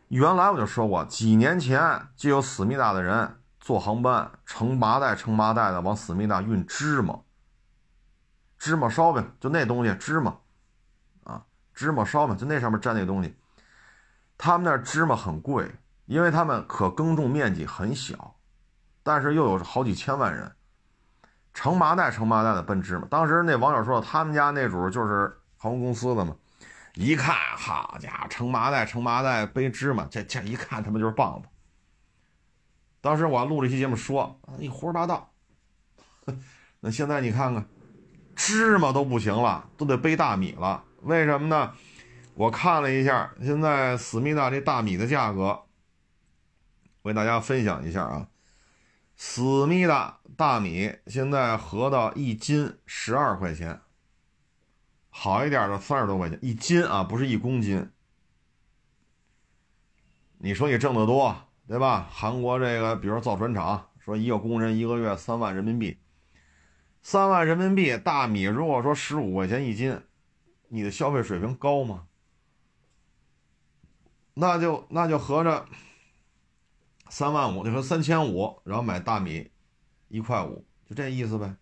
原来我就说过，几年前就有思密达的人坐航班，成麻袋成麻袋的往思密达运芝麻、芝麻烧饼，就那东西芝麻。芝麻烧嘛，就那上面粘那东西。他们那芝麻很贵，因为他们可耕种面积很小，但是又有好几千万人，成麻袋成麻袋的奔芝麻。当时那网友说，他们家那主就是航空公司的嘛。一看，好家伙，成麻袋，成麻袋，背芝麻，这这一看他们就是棒子。当时我还录了一期节目说，你胡说八道。那现在你看看，芝麻都不行了，都得背大米了。为什么呢？我看了一下，现在思密达这大米的价格，我给大家分享一下啊。思密达大米现在合到一斤十二块钱。好一点的三十多块钱一斤啊，不是一公斤。你说你挣得多，对吧？韩国这个，比如说造船厂，说一个工人一个月三万人民币，三万人民币大米，如果说十五块钱一斤，你的消费水平高吗？那就那就合着三万五，就说三千五，然后买大米一块五，就这意思呗。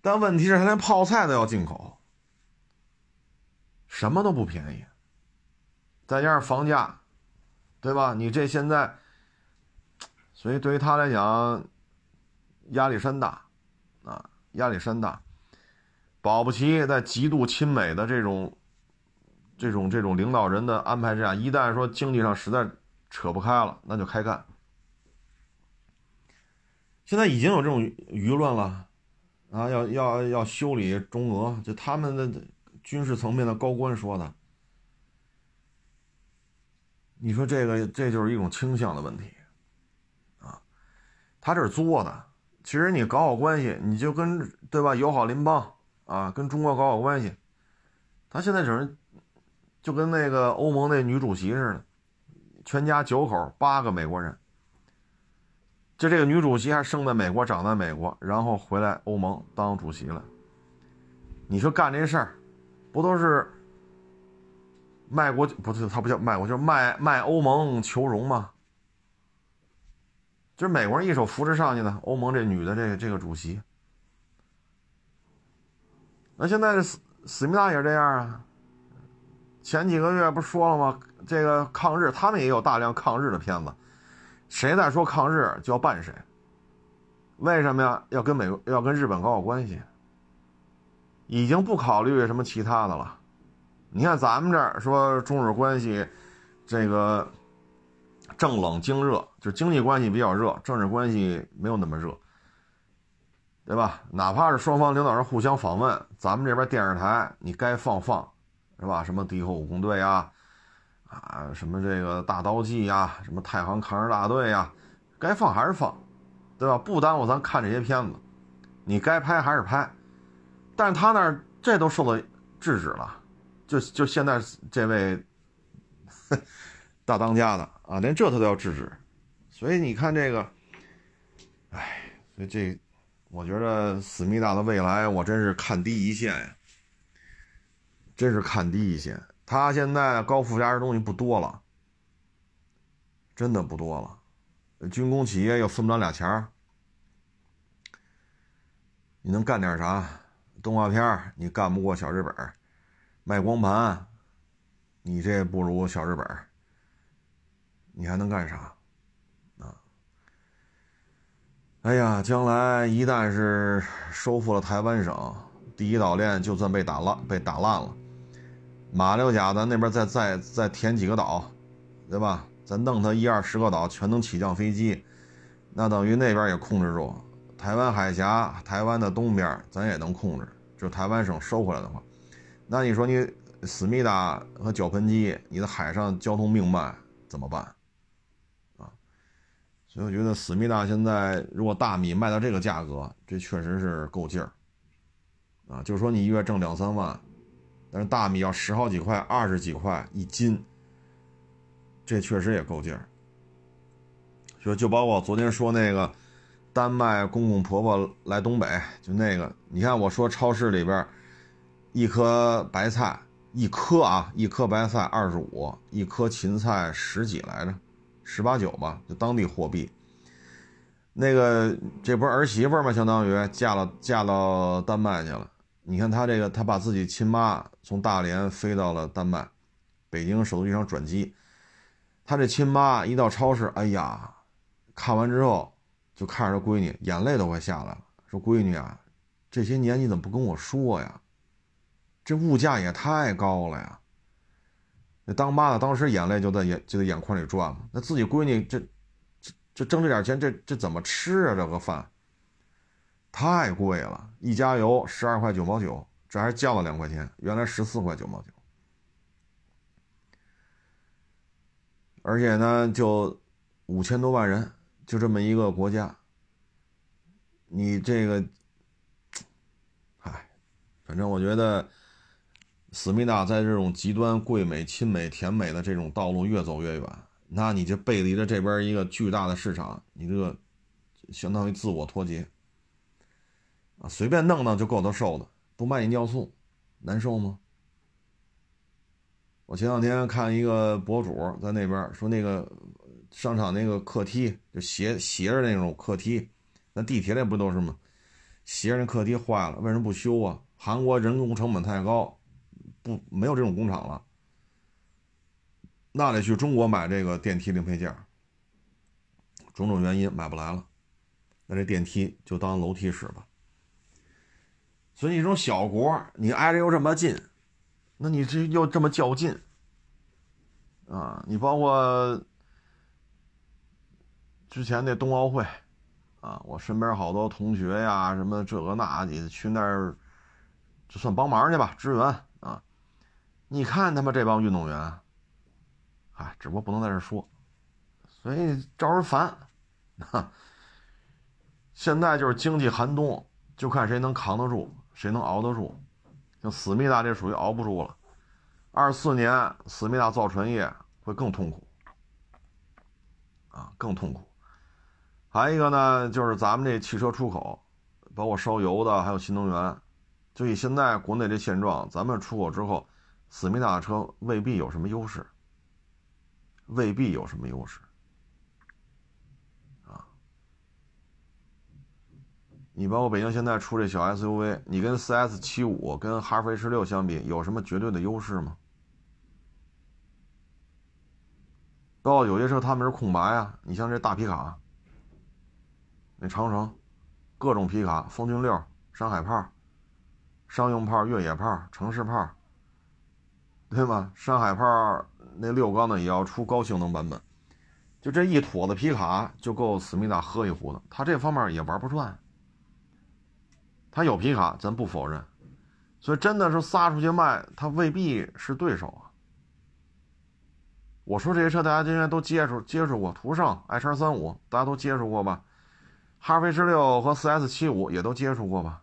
但问题是，他连泡菜都要进口。什么都不便宜，再加上房价，对吧？你这现在，所以对于他来讲，压力山大，啊，压力山大。保不齐在极度亲美的这种、这种、这种领导人的安排之下，一旦说经济上实在扯不开了，那就开干。现在已经有这种舆论了，啊，要要要修理中俄，就他们的。军事层面的高官说的，你说这个这就是一种倾向的问题，啊，他这是作的。其实你搞好关系，你就跟对吧友好邻邦啊，跟中国搞好关系。他现在整是就跟那个欧盟那女主席似的，全家九口八个美国人，就这个女主席还生在美国长在美国，然后回来欧盟当主席了。你说干这事儿？不都是卖国不是他不叫卖国，就是卖卖欧盟求荣吗？就是美国人一手扶持上去的欧盟这女的这个这个主席。那现在思思密达也是这样啊。前几个月不说了吗？这个抗日，他们也有大量抗日的片子。谁在说抗日就要办谁。为什么呀？要跟美国要跟日本搞好关系。已经不考虑什么其他的了，你看咱们这儿说中日关系，这个正冷经热，就经济关系比较热，政治关系没有那么热，对吧？哪怕是双方领导人互相访问，咱们这边电视台你该放放，是吧？什么敌后武工队呀，啊，什么这个大刀记呀，什么太行抗日大队呀，该放还是放，对吧？不耽误咱看这些片子，你该拍还是拍。但是他那儿这都受到制止了，就就现在这位大当家的啊，连这他都要制止，所以你看这个，哎，所以这我觉得思密达的未来我真是看低一线呀，真是看低一线。他现在高附加值东西不多了，真的不多了，军工企业又分不了俩钱儿，你能干点啥？动画片你干不过小日本卖光盘，你这不如小日本你还能干啥？啊！哎呀，将来一旦是收复了台湾省，第一岛链就算被打烂，被打烂了，马六甲咱那边再再再填几个岛，对吧？咱弄它一二十个岛，全能起降飞机，那等于那边也控制住。台湾海峡，台湾的东边，咱也能控制。就台湾省收回来的话，那你说你思密达和脚盆机，你的海上交通命脉怎么办？所以我觉得思密达现在如果大米卖到这个价格，这确实是够劲儿。啊，就是说你一月挣两三万，但是大米要十好几块、二十几块一斤，这确实也够劲儿。就就包括昨天说那个。丹麦公公婆婆来东北，就那个，你看我说超市里边，一颗白菜，一颗啊，一颗白菜二十五，一颗芹菜十几来着，十八九吧，就当地货币。那个这不是儿媳妇吗？相当于嫁了嫁到丹麦去了。你看他这个，他把自己亲妈从大连飞到了丹麦，北京首都机场转机。他这亲妈一到超市，哎呀，看完之后。就看着闺女，眼泪都快下来了。说：“闺女啊，这些年你怎么不跟我说呀？这物价也太高了呀！那当妈的当时眼泪就在眼就在眼眶里转嘛。那自己闺女这这这挣这点钱，这这怎么吃啊？这个饭太贵了，一加油十二块九毛九，这还降了两块钱，原来十四块九毛九。而且呢，就五千多万人，就这么一个国家，你这个，唉，反正我觉得。思密达在这种极端贵美、亲美、甜美的这种道路越走越远，那你就背离着这边一个巨大的市场，你这个相当于自我脱节啊！随便弄弄就够他受的，不卖你尿素，难受吗？我前两天看一个博主在那边说，那个商场那个客梯就斜斜着那种客梯，那地铁里不都是吗？斜着那客梯坏了，为什么不修啊？韩国人工成本太高。不，没有这种工厂了，那得去中国买这个电梯零配件。种种原因买不来了，那这电梯就当楼梯使吧。所以这种小国，你挨着又这么近，那你这又这么较劲啊？你包括之前那冬奥会啊，我身边好多同学呀，什么这个那，你去那儿就算帮忙去吧，支援。你看他妈这帮运动员，嗨，只不过不能在这说，所以招人烦。哈，现在就是经济寒冬，就看谁能扛得住，谁能熬得住。像思密达这属于熬不住了。二四年思密达造船业会更痛苦，啊，更痛苦。还有一个呢，就是咱们这汽车出口，包括烧油的，还有新能源，就以现在国内这现状，咱们出口之后。思密达车未必有什么优势，未必有什么优势，啊！你包括北京现在出这小 SUV，你跟 CS 七五、跟哈弗 H 六相比，有什么绝对的优势吗？包括有些车他们是空白啊，你像这大皮卡，那长城，各种皮卡，风骏六、山海炮、商用炮、越野炮、城市炮。对吧？山海炮那六缸的也要出高性能版本，就这一坨子皮卡就够思密达喝一壶的。他这方面也玩不转。他有皮卡，咱不否认，所以真的是撒出去卖，他未必是对手啊。我说这些车大家今天都接触接触过，途胜、i 叉三五大家都接触过吧？哈弗 H 六和四 S 七五也都接触过吧？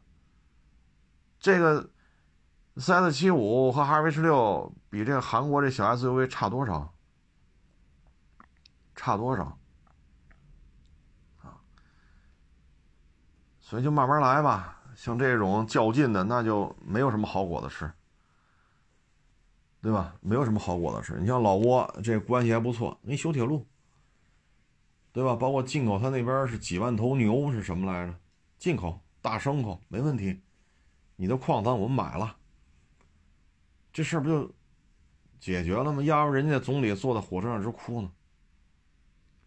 这个。四 S 七五和哈弗 H 六比这个韩国这小 SUV 差多少？差多少？啊！所以就慢慢来吧。像这种较劲的，那就没有什么好果子吃，对吧？没有什么好果子吃。你像老挝，这关系还不错，你修铁路，对吧？包括进口，他那边是几万头牛是什么来着？进口大牲口没问题，你的矿咱我们买了。这事儿不就解决了吗？要不人家总理坐在火车上直哭呢。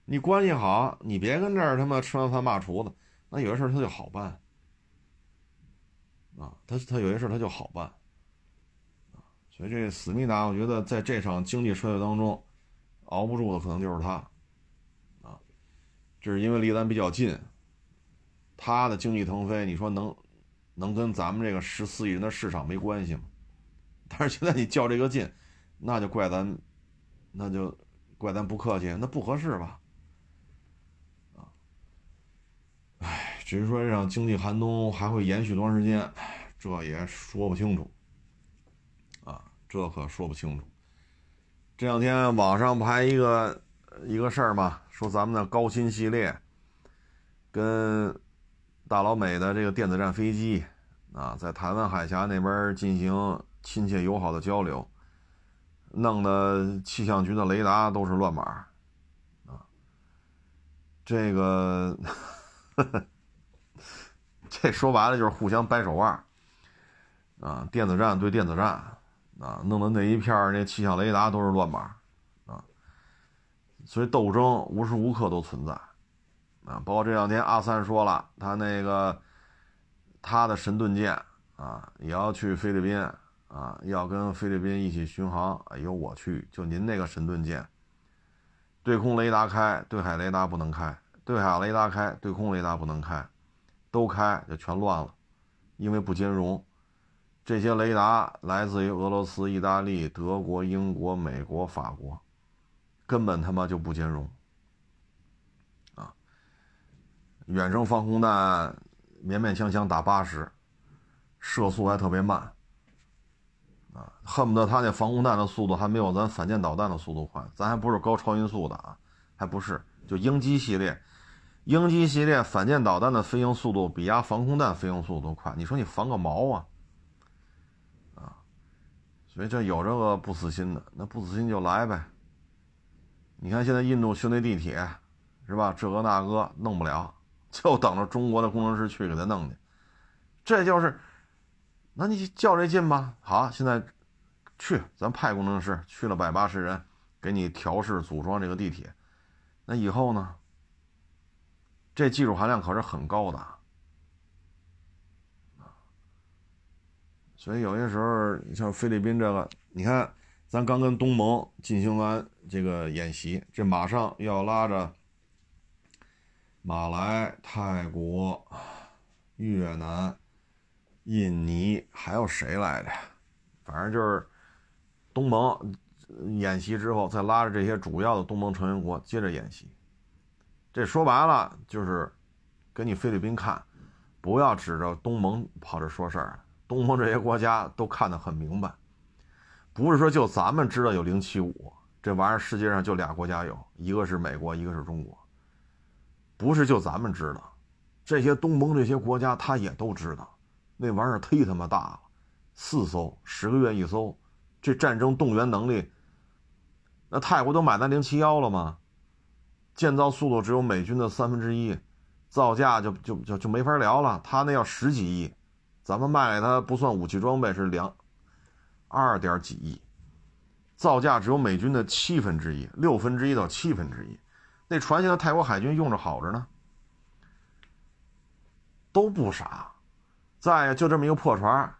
你关系好，你别跟这儿他妈吃完饭骂厨子。那有些事儿他就好办啊，他他有些事儿他就好办。所以这思密达，我觉得在这场经济衰退当中，熬不住的可能就是他啊。这是因为离咱比较近，他的经济腾飞，你说能能跟咱们这个十四亿人的市场没关系吗？但是现在你较这个劲，那就怪咱，那就怪咱不客气，那不合适吧？啊，哎，至于说这场经济寒冬还会延续多长时间，这也说不清楚。啊，这可说不清楚。这两天网上不还一个一个事儿吗？说咱们的高新系列跟大老美的这个电子战飞机啊，在台湾海峡那边进行。亲切友好的交流，弄得气象局的雷达都是乱码，啊，这个，这说白了就是互相掰手腕，啊，电子战对电子战，啊，弄得那一片那气象雷达都是乱码，啊，所以斗争无时无刻都存在，啊，包括这两天阿三说了，他那个他的神盾舰啊，也要去菲律宾。啊，要跟菲律宾一起巡航。哎呦我去，就您那个神盾舰，对空雷达开，对海雷达不能开；对海雷达开，对空雷达不能开，都开就全乱了，因为不兼容。这些雷达来自于俄罗斯、意大利、德国、英国、美国、法国，根本他妈就不兼容。啊，远程防空弹勉勉强强打八十，射速还特别慢。啊，恨不得他那防空弹的速度还没有咱反舰导弹的速度快，咱还不是高超音速的啊，还不是，就鹰击系列，鹰击系列反舰导弹的飞行速度比压防空弹飞行速度快，你说你防个毛啊？啊，所以这有这个不死心的，那不死心就来呗。你看现在印度修那地铁，是吧？这个那个弄不了，就等着中国的工程师去给他弄去，这就是。那你较这劲吧，好，现在去，咱派工程师去了百八十人，给你调试组装这个地铁。那以后呢？这技术含量可是很高的所以有些时候，你像菲律宾这个，你看，咱刚跟东盟进行完这个演习，这马上要拉着马来、泰国、越南。印尼还有谁来着？反正就是东盟演习之后，再拉着这些主要的东盟成员国接着演习。这说白了就是给你菲律宾看，不要指着东盟跑这说事儿。东盟这些国家都看得很明白，不是说就咱们知道有零七五这玩意儿，世界上就俩国家有，一个是美国，一个是中国。不是就咱们知道，这些东盟这些国家他也都知道。那玩意儿忒他妈大了，四艘，十个月一艘，这战争动员能力，那泰国都买咱零七幺了吗？建造速度只有美军的三分之一，造价就就就就没法聊了。他那要十几亿，咱们卖给他不算武器装备是两二点几亿，造价只有美军的七分之一，六分之一到七分之一。那船现在泰国海军用着好着呢，都不傻。再就这么一个破船，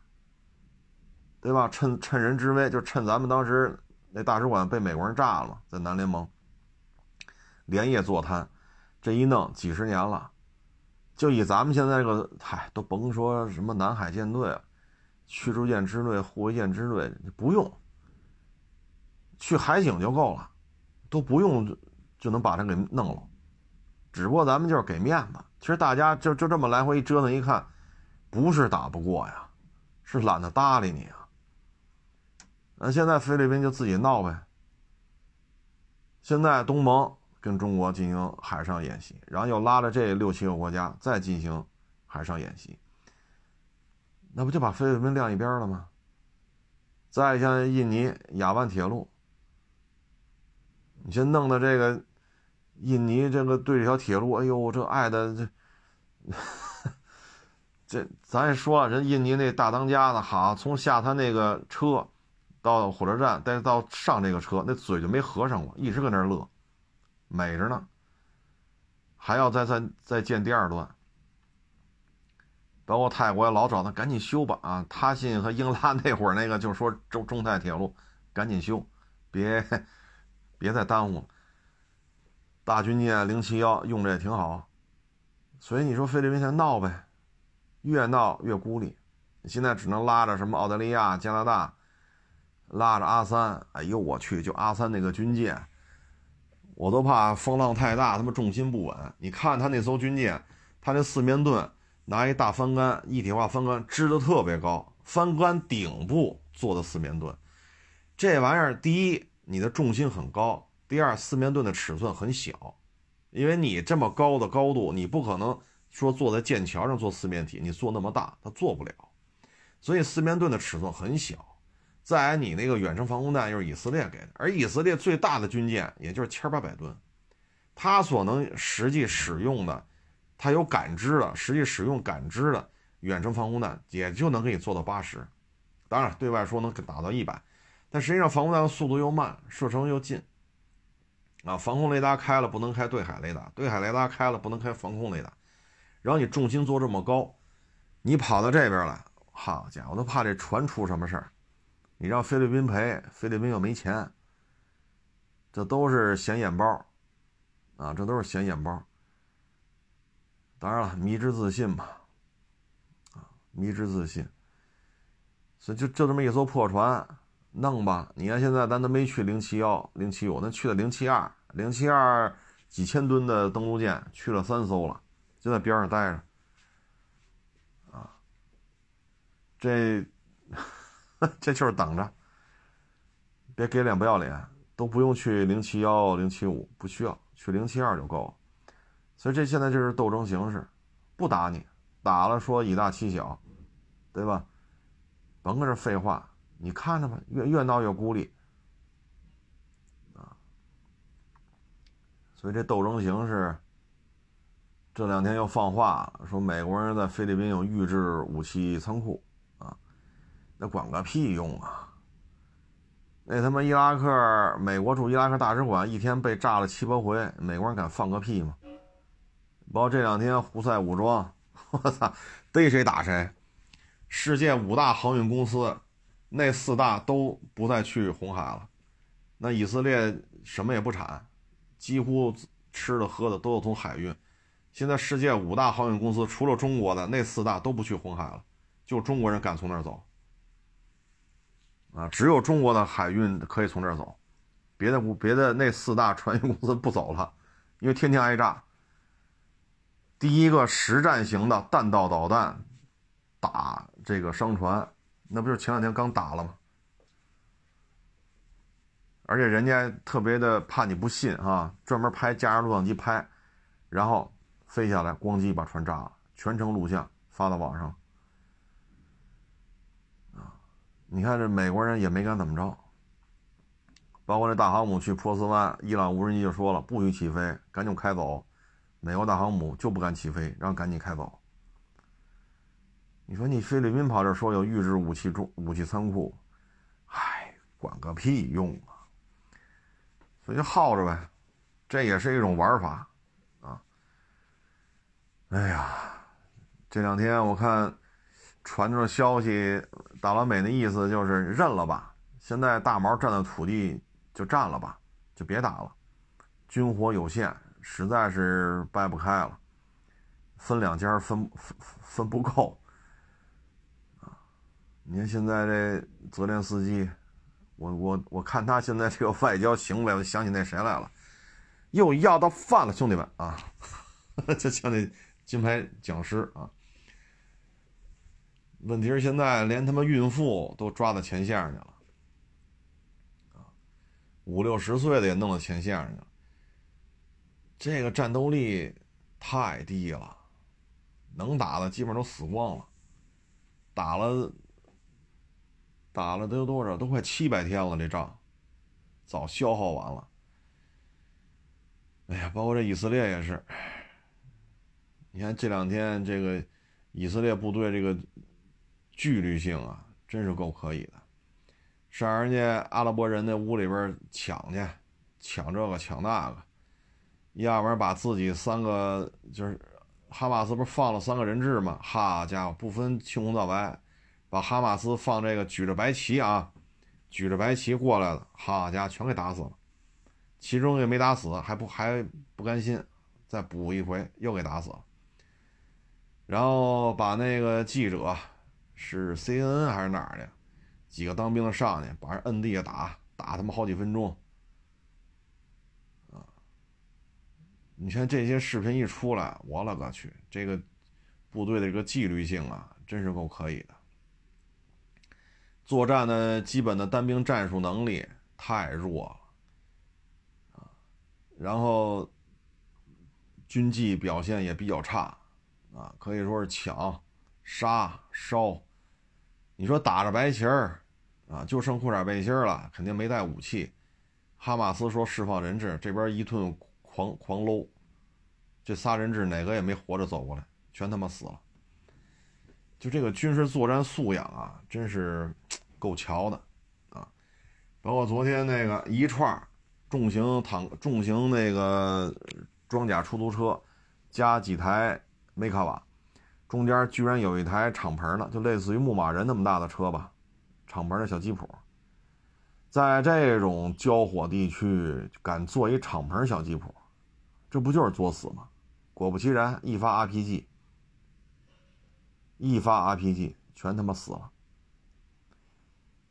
对吧？趁趁人之危，就趁咱们当时那大使馆被美国人炸了，在南联盟连夜坐滩，这一弄几十年了，就以咱们现在这个，嗨，都甭说什么南海舰队，驱逐舰支队、护卫舰支队不用，去海警就够了，都不用就能把它给弄了。只不过咱们就是给面子，其实大家就就这么来回一折腾一看。不是打不过呀，是懒得搭理你啊。那现在菲律宾就自己闹呗。现在东盟跟中国进行海上演习，然后又拉着这六七个国家再进行海上演习，那不就把菲律宾晾一边了吗？再像印尼雅万铁路，你先弄的这个印尼这个对这条铁路，哎呦，这爱的这。这咱也说，人印尼那大当家的，好，从下他那个车，到火车站，再到上这个车，那嘴就没合上过，一直搁那乐，美着呢。还要再再再建第二段，包括泰国也老找他赶紧修吧啊！他信和英拉 那会儿那个就说中中泰铁路赶紧修，别别再耽误了。大军舰零七幺用着也挺好，所以你说菲律宾先闹呗。越闹越孤立，你现在只能拉着什么澳大利亚、加拿大，拉着阿三。哎呦我去，就阿三那个军舰，我都怕风浪太大，他妈重心不稳。你看他那艘军舰，他那四面盾拿一大帆杆，一体化帆杆支的特别高，帆杆顶部做的四面盾，这玩意儿第一你的重心很高，第二四面盾的尺寸很小，因为你这么高的高度，你不可能。说坐在剑桥上做四面体，你做那么大，它做不了，所以四面盾的尺寸很小。再你那个远程防空弹又是以色列给的，而以色列最大的军舰也就是千八百吨，它所能实际使用的，它有感知的，实际使用感知的远程防空弹也就能给你做到八十。当然，对外说能打到一百，但实际上防空弹的速度又慢，射程又近。啊，防空雷达开了不能开对海雷达，对海雷达开了不能开防空雷达。然后你重心做这么高，你跑到这边来，好家伙，都怕这船出什么事儿。你让菲律宾赔，菲律宾又没钱，这都是显眼包，啊，这都是显眼包。当然了，迷之自信嘛，啊，迷之自信。所以就就这么一艘破船，弄吧。你看现在咱都没去零七幺、零七五，那去了零七二、零七二几千吨的登陆舰去了三艘了，就在边上待着。啊，这。这就是等着，别给脸不要脸，都不用去零七幺零七五，不需要去零七二就够了。所以这现在就是斗争形式，不打你，打了说以大欺小，对吧？甭跟这废话，你看着吧，越越闹越孤立啊。所以这斗争形式，这两天又放话了，说美国人在菲律宾有预制武器仓库。啊那管个屁用啊！那他妈伊拉克，美国驻伊拉克大使馆一天被炸了七八回，美国人敢放个屁吗？包括这两天胡塞武装，我操，逮谁打谁。世界五大航运公司，那四大都不再去红海了。那以色列什么也不产，几乎吃的喝的都是从海运。现在世界五大航运公司，除了中国的那四大都不去红海了，就中国人敢从那儿走。啊，只有中国的海运可以从这儿走，别的别的那四大船运公司不走了，因为天天挨炸。第一个实战型的弹道导弹打这个商船，那不就前两天刚打了吗？而且人家特别的怕你不信啊，专门拍加热录像机拍，然后飞下来咣叽把船炸了，全程录像发到网上。你看这美国人也没敢怎么着，包括那大航母去波斯湾，伊朗无人机就说了不许起飞，赶紧开走。美国大航母就不敢起飞，让赶紧开走。你说你菲律宾跑这说有预制武器中武器仓库，唉，管个屁用啊！所以就耗着呗，这也是一种玩法。哎呀，这两天我看。传出消息，大老美的意思就是认了吧。现在大毛占的土地就占了吧，就别打了。军火有限，实在是掰不开了，分两家分分分不够啊！你看现在这泽连斯基，我我我看他现在这个外交行为，我想起那谁来了，又要到饭了，兄弟们啊！就像那金牌讲师啊。问题是现在连他妈孕妇都抓到前线上去了，啊，五六十岁的也弄到前线上去了，这个战斗力太低了，能打的基本上都死光了，打了打了得有多少？都快七百天了，这仗早消耗完了。哎呀，包括这以色列也是，你看这两天这个以色列部队这个。纪律性啊，真是够可以的。上人家阿拉伯人那屋里边抢去，抢这个抢那个，要不然把自己三个就是哈马斯不是放了三个人质吗？好家伙，不分青红皂白，把哈马斯放这个举着白旗啊，举着白旗过来了，好家伙，全给打死了。其中也没打死，还不还不甘心，再补一回，又给打死了。然后把那个记者。是 CNN 还是哪儿的？几个当兵的上去把人摁地下打，打他妈好几分钟。你看这些视频一出来，我勒个去！这个部队的这个纪律性啊，真是够可以的。作战的基本的单兵战术能力太弱了啊！然后军纪表现也比较差啊，可以说是抢、杀、烧。你说打着白旗儿，啊，就剩裤衩背心了，肯定没带武器。哈马斯说释放人质，这边一顿狂狂搂，这仨人质哪个也没活着走过来，全他妈死了。就这个军事作战素养啊，真是够瞧的啊！包括昨天那个一串重型坦重型那个装甲出租车，加几台梅卡瓦。中间居然有一台敞篷的，就类似于牧马人那么大的车吧，敞篷的小吉普，在这种交火地区敢做一敞篷小吉普，这不就是作死吗？果不其然，一发 RPG，一发 RPG，全他妈死了。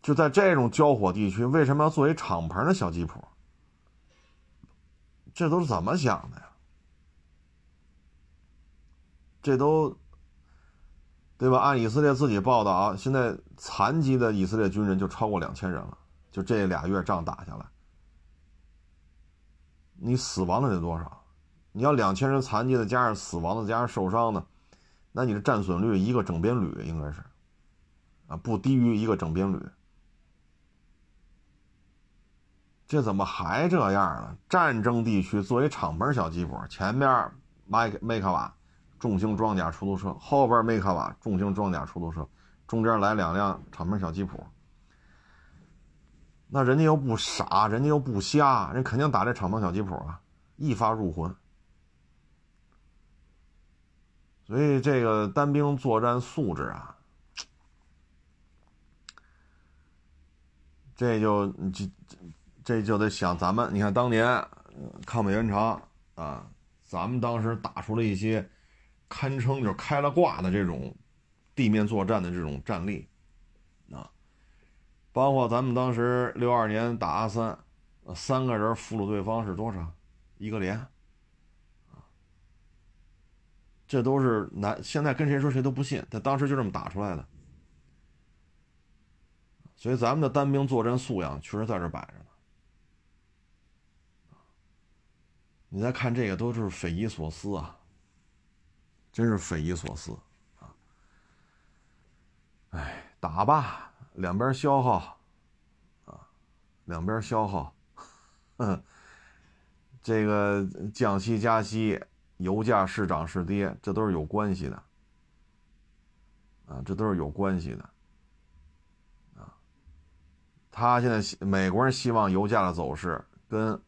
就在这种交火地区，为什么要做一敞篷的小吉普？这都是怎么想的呀？这都，对吧？按以色列自己报道啊，现在残疾的以色列军人就超过两千人了。就这俩月仗打下来，你死亡的得多少？你要两千人残疾的加上死亡的加上受伤的，那你的战损率一个整编旅应该是，啊，不低于一个整编旅。这怎么还这样呢？战争地区作为敞篷小吉普，前面麦麦卡瓦重型装甲出租车，后边麦卡瓦重型装甲出租车，中间来两辆敞篷小吉普。那人家又不傻，人家又不瞎，人肯定打这敞篷小吉普啊，一发入魂。所以这个单兵作战素质啊，这就这这就得想咱们，你看当年抗美援朝啊，咱们当时打出了一些堪称就开了挂的这种地面作战的这种战力啊。包括咱们当时六二年打阿三，三个人俘虏对方是多少？一个连，这都是难。现在跟谁说谁都不信，他当时就这么打出来的。所以咱们的单兵作战素养确实在这摆着呢。你再看这个，都是匪夷所思啊！真是匪夷所思啊！哎，打吧。两边消耗，啊，两边消耗，嗯，这个降息加息，油价是涨是跌，这都是有关系的，啊，这都是有关系的，啊，他现在美国人希望油价的走势跟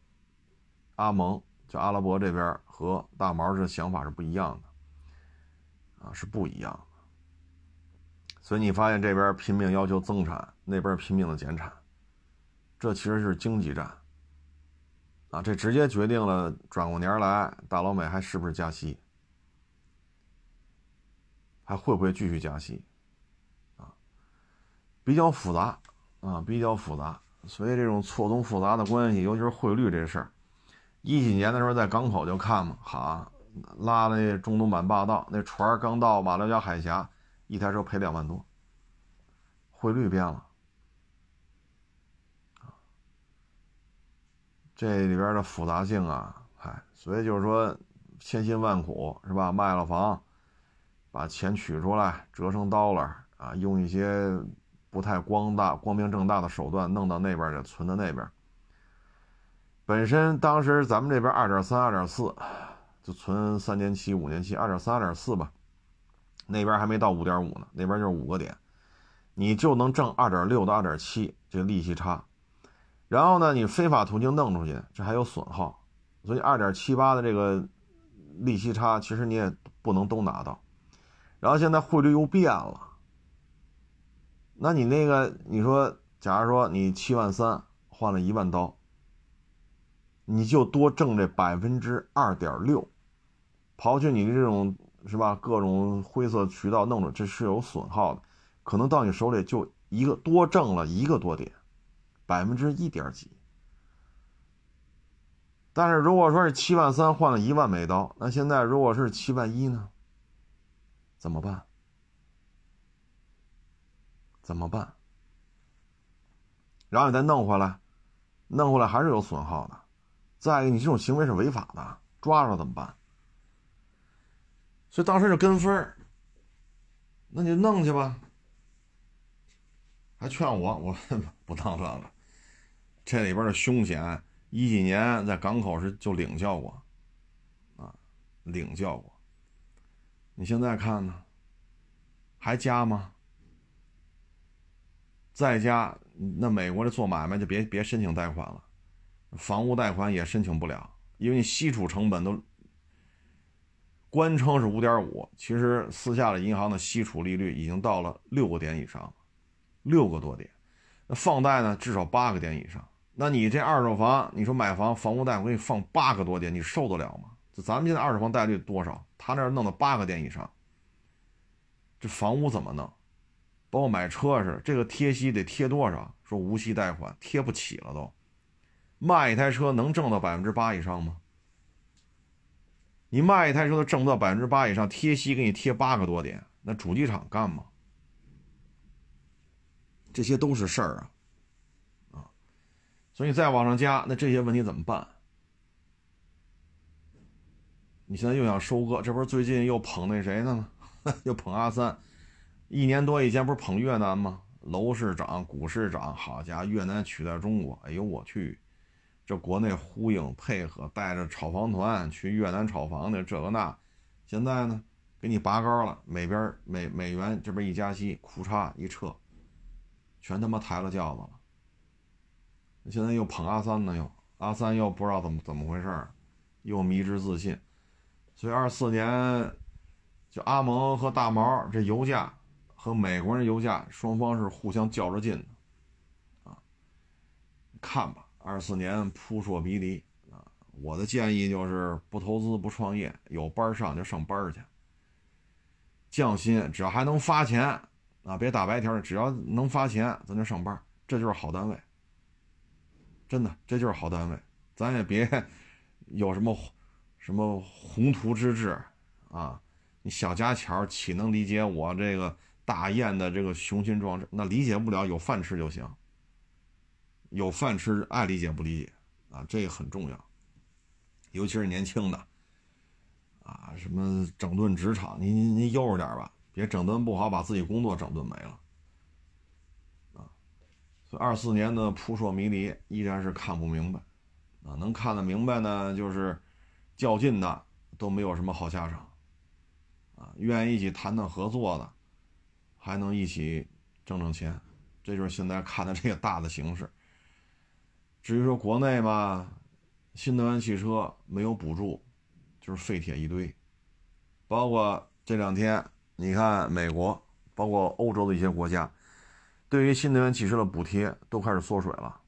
阿盟就阿拉伯这边和大毛这想法是不一样的，啊，是不一样。所以你发现这边拼命要求增产，那边拼命的减产，这其实是经济战啊！这直接决定了转过年来大老美还是不是加息，还会不会继续加息啊？比较复杂啊，比较复杂。所以这种错综复杂的关系，尤其是汇率这事儿，一几年的时候在港口就看嘛，好拉那中东版霸道，那船刚到马六甲海峡。一台车赔两万多，汇率变了，这里边的复杂性啊，嗨，所以就是说千辛万苦是吧？卖了房，把钱取出来折成 dollar 啊，用一些不太光大、光明正大的手段弄到那边去，存到那边。本身当时咱们这边二点三、二点四，就存三年期、五年期，二点三、二点四吧。那边还没到五点五呢，那边就是五个点，你就能挣二点六到二点七这利息差，然后呢，你非法途径弄出去，这还有损耗，所以二点七八的这个利息差，其实你也不能都拿到。然后现在汇率又变了，那你那个你说，假如说你七万三换了一万刀，你就多挣这百分之二点六，刨去你的这种。是吧？各种灰色渠道弄着，这是有损耗的，可能到你手里就一个多挣了一个多点，百分之一点几。但是如果说是七万三换了一万美刀，那现在如果是七万一呢？怎么办？怎么办？然后你再弄回来，弄回来还是有损耗的。再一个，你这种行为是违法的，抓着怎么办？所以当时就跟风儿，那你弄去吧。还劝我，我 不当这个。这里边的凶险，一几年在港口是就领教过，啊，领教过。你现在看呢，还加吗？再加，那美国的做买卖就别别申请贷款了，房屋贷款也申请不了，因为你息储成本都。官称是五点五，其实私下的银行的息储利率已经到了六个点以上，六个多点。那放贷呢，至少八个点以上。那你这二手房，你说买房房屋贷我给你放八个多点，你受得了吗？就咱们现在二手房贷率多少？他那弄到八个点以上，这房屋怎么弄？包括买车似的，这个贴息得贴多少？说无息贷款贴不起了都。卖一台车能挣到百分之八以上吗？你卖一台车都挣不到百分之八以上，贴息给你贴八个多点，那主机厂干吗？这些都是事儿啊，啊，所以再往上加，那这些问题怎么办？你现在又想收割，这不是最近又捧那谁呢吗？又捧阿三，一年多以前不是捧越南吗？楼市涨，股市涨，好家伙，越南取代中国，哎呦我去！这国内呼应配合，带着炒房团去越南炒房的这个那，现在呢给你拔高了，美边美美元这边一加息，库嚓一撤，全他妈抬了轿子了。现在又捧阿三呢，又阿三又不知道怎么怎么回事又迷之自信。所以二四年，就阿蒙和大毛这油价和美国人油价双方是互相较着劲的，啊，看吧。二四年扑朔迷离啊！我的建议就是不投资不创业，有班上就上班去。降薪只要还能发钱啊，别打白条，只要能发钱，咱就上班，这就是好单位。真的，这就是好单位，咱也别 有什么什么宏图之志啊！你小家巧岂能理解我这个大雁的这个雄心壮志？那理解不了，有饭吃就行。有饭吃，爱理解不理解啊，这个很重要，尤其是年轻的啊，什么整顿职场，您您您悠着点吧，别整顿不好，把自己工作整顿没了啊。所以二四年的扑朔迷离依然是看不明白啊，能看得明白呢，就是较劲的都没有什么好下场啊，愿意一起谈谈合作的，还能一起挣挣钱，这就是现在看的这个大的形势。至于说国内嘛，新能源汽车没有补助，就是废铁一堆。包括这两天，你看美国，包括欧洲的一些国家，对于新能源汽车的补贴都开始缩水了，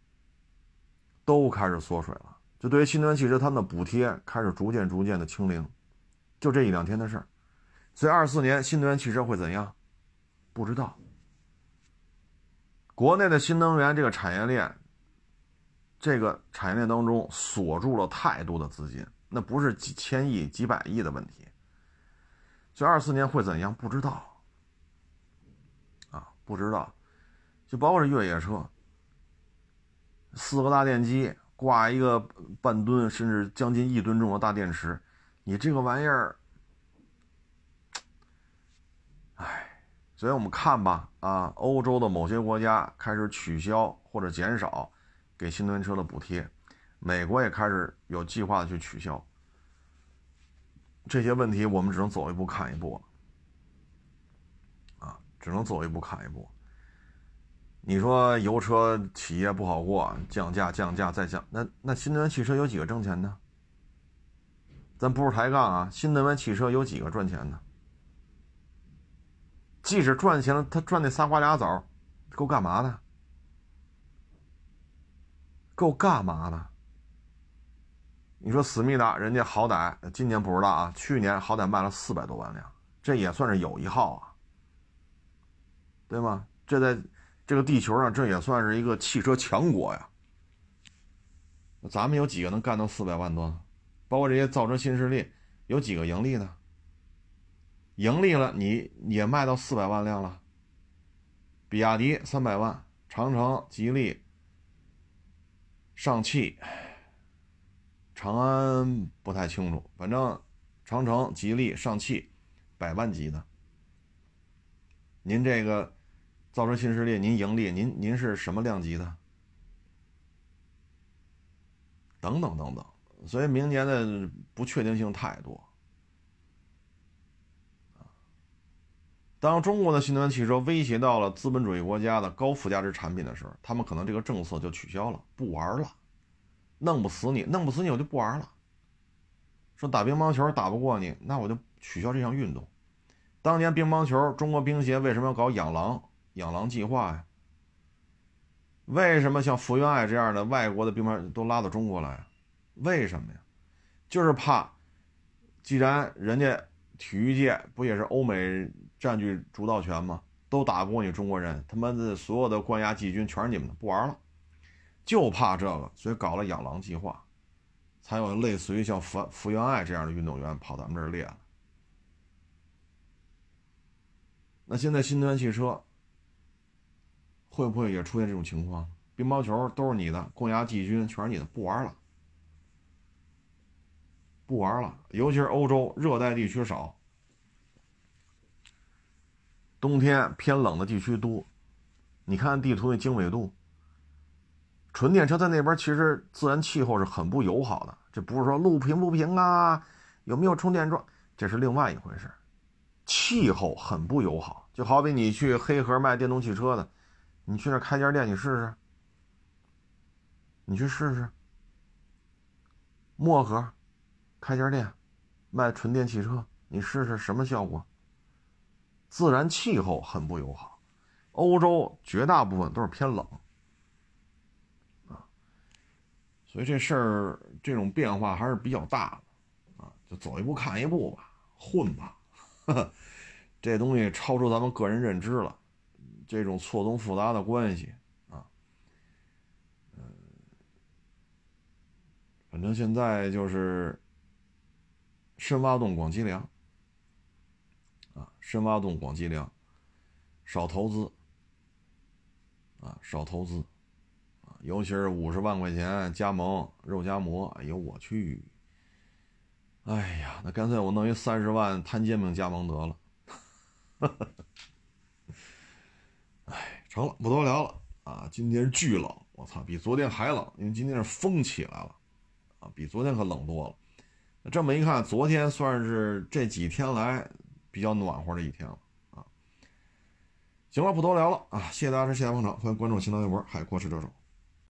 都开始缩水了。就对于新能源汽车，他们的补贴开始逐渐逐渐的清零，就这一两天的事儿。所以二四年新能源汽车会怎样？不知道。国内的新能源这个产业链。这个产业链当中锁住了太多的资金，那不是几千亿、几百亿的问题。就二四年会怎样？不知道啊，不知道。就包括这越野车，四个大电机挂一个半吨甚至将近一吨重的大电池，你这个玩意儿，哎，所以我们看吧，啊，欧洲的某些国家开始取消或者减少。给新能源车的补贴，美国也开始有计划的去取消。这些问题我们只能走一步看一步啊，只能走一步看一步。你说油车企业不好过，降价、降价再降，那那新能源汽车有几个挣钱的？咱不是抬杠啊，新能源汽车有几个赚钱的？即使赚钱了，他赚那仨瓜俩枣，够干嘛的？够干嘛的？你说思密达，人家好歹今年不知道啊，去年好歹卖了四百多万辆，这也算是有一号啊，对吗？这在这个地球上，这也算是一个汽车强国呀。咱们有几个能干到四百万多？包括这些造车新势力，有几个盈利的？盈利了，你也卖到四百万辆了。比亚迪三百万，长城、吉利。上汽、长安不太清楚，反正长城、吉利、上汽，百万级的。您这个造车新势力，您盈利，您您是什么量级的？等等等等，所以明年的不确定性太多。当中国的新能源汽车威胁到了资本主义国家的高附加值产品的时候，他们可能这个政策就取消了，不玩了，弄不死你，弄不死你，我就不玩了。说打乒乓球打不过你，那我就取消这项运动。当年乒乓球，中国乒协为什么要搞养狼养狼计划呀？为什么像福原爱这样的外国的乒乓都拉到中国来？为什么呀？就是怕，既然人家体育界不也是欧美占据主导权吗？都打不过你中国人，他妈的所有的关押季军全是你们的，不玩了，就怕这个，所以搞了养狼计划，才有类似于像福福原爱这样的运动员跑咱们这儿练。那现在新能源汽车会不会也出现这种情况？乒乓球都是你的，关押季军全是你的，不玩了，不玩了，尤其是欧洲热带地区少。冬天偏冷的地区多，你看地图的经纬度。纯电车在那边其实自然气候是很不友好的，这不是说路平不平啊，有没有充电桩，这是另外一回事。气候很不友好，就好比你去黑河卖电动汽车的，你去那开家店，你试试，你去试试。漠河开家店卖纯电汽车，你试试什么效果？自然气候很不友好，欧洲绝大部分都是偏冷，啊，所以这事儿这种变化还是比较大的，啊，就走一步看一步吧，混吧，这东西超出咱们个人认知了，这种错综复杂的关系，啊，嗯，反正现在就是深挖洞，广积粮。深挖洞，广积粮，少投资，啊，少投资，啊，尤其是五十万块钱加盟肉夹馍，哎呦我去，哎呀，那干脆我弄一三十万摊煎饼加盟得了，哎，成了，不多聊了啊，今天巨冷，我操，比昨天还冷，因为今天是风起来了，啊，比昨天可冷多了。这么一看，昨天算是这几天来。比较暖和的一天了啊！行了，不多聊了啊！谢谢大家支持，谢谢捧场，欢迎关注新浪微博“海阔是这首”。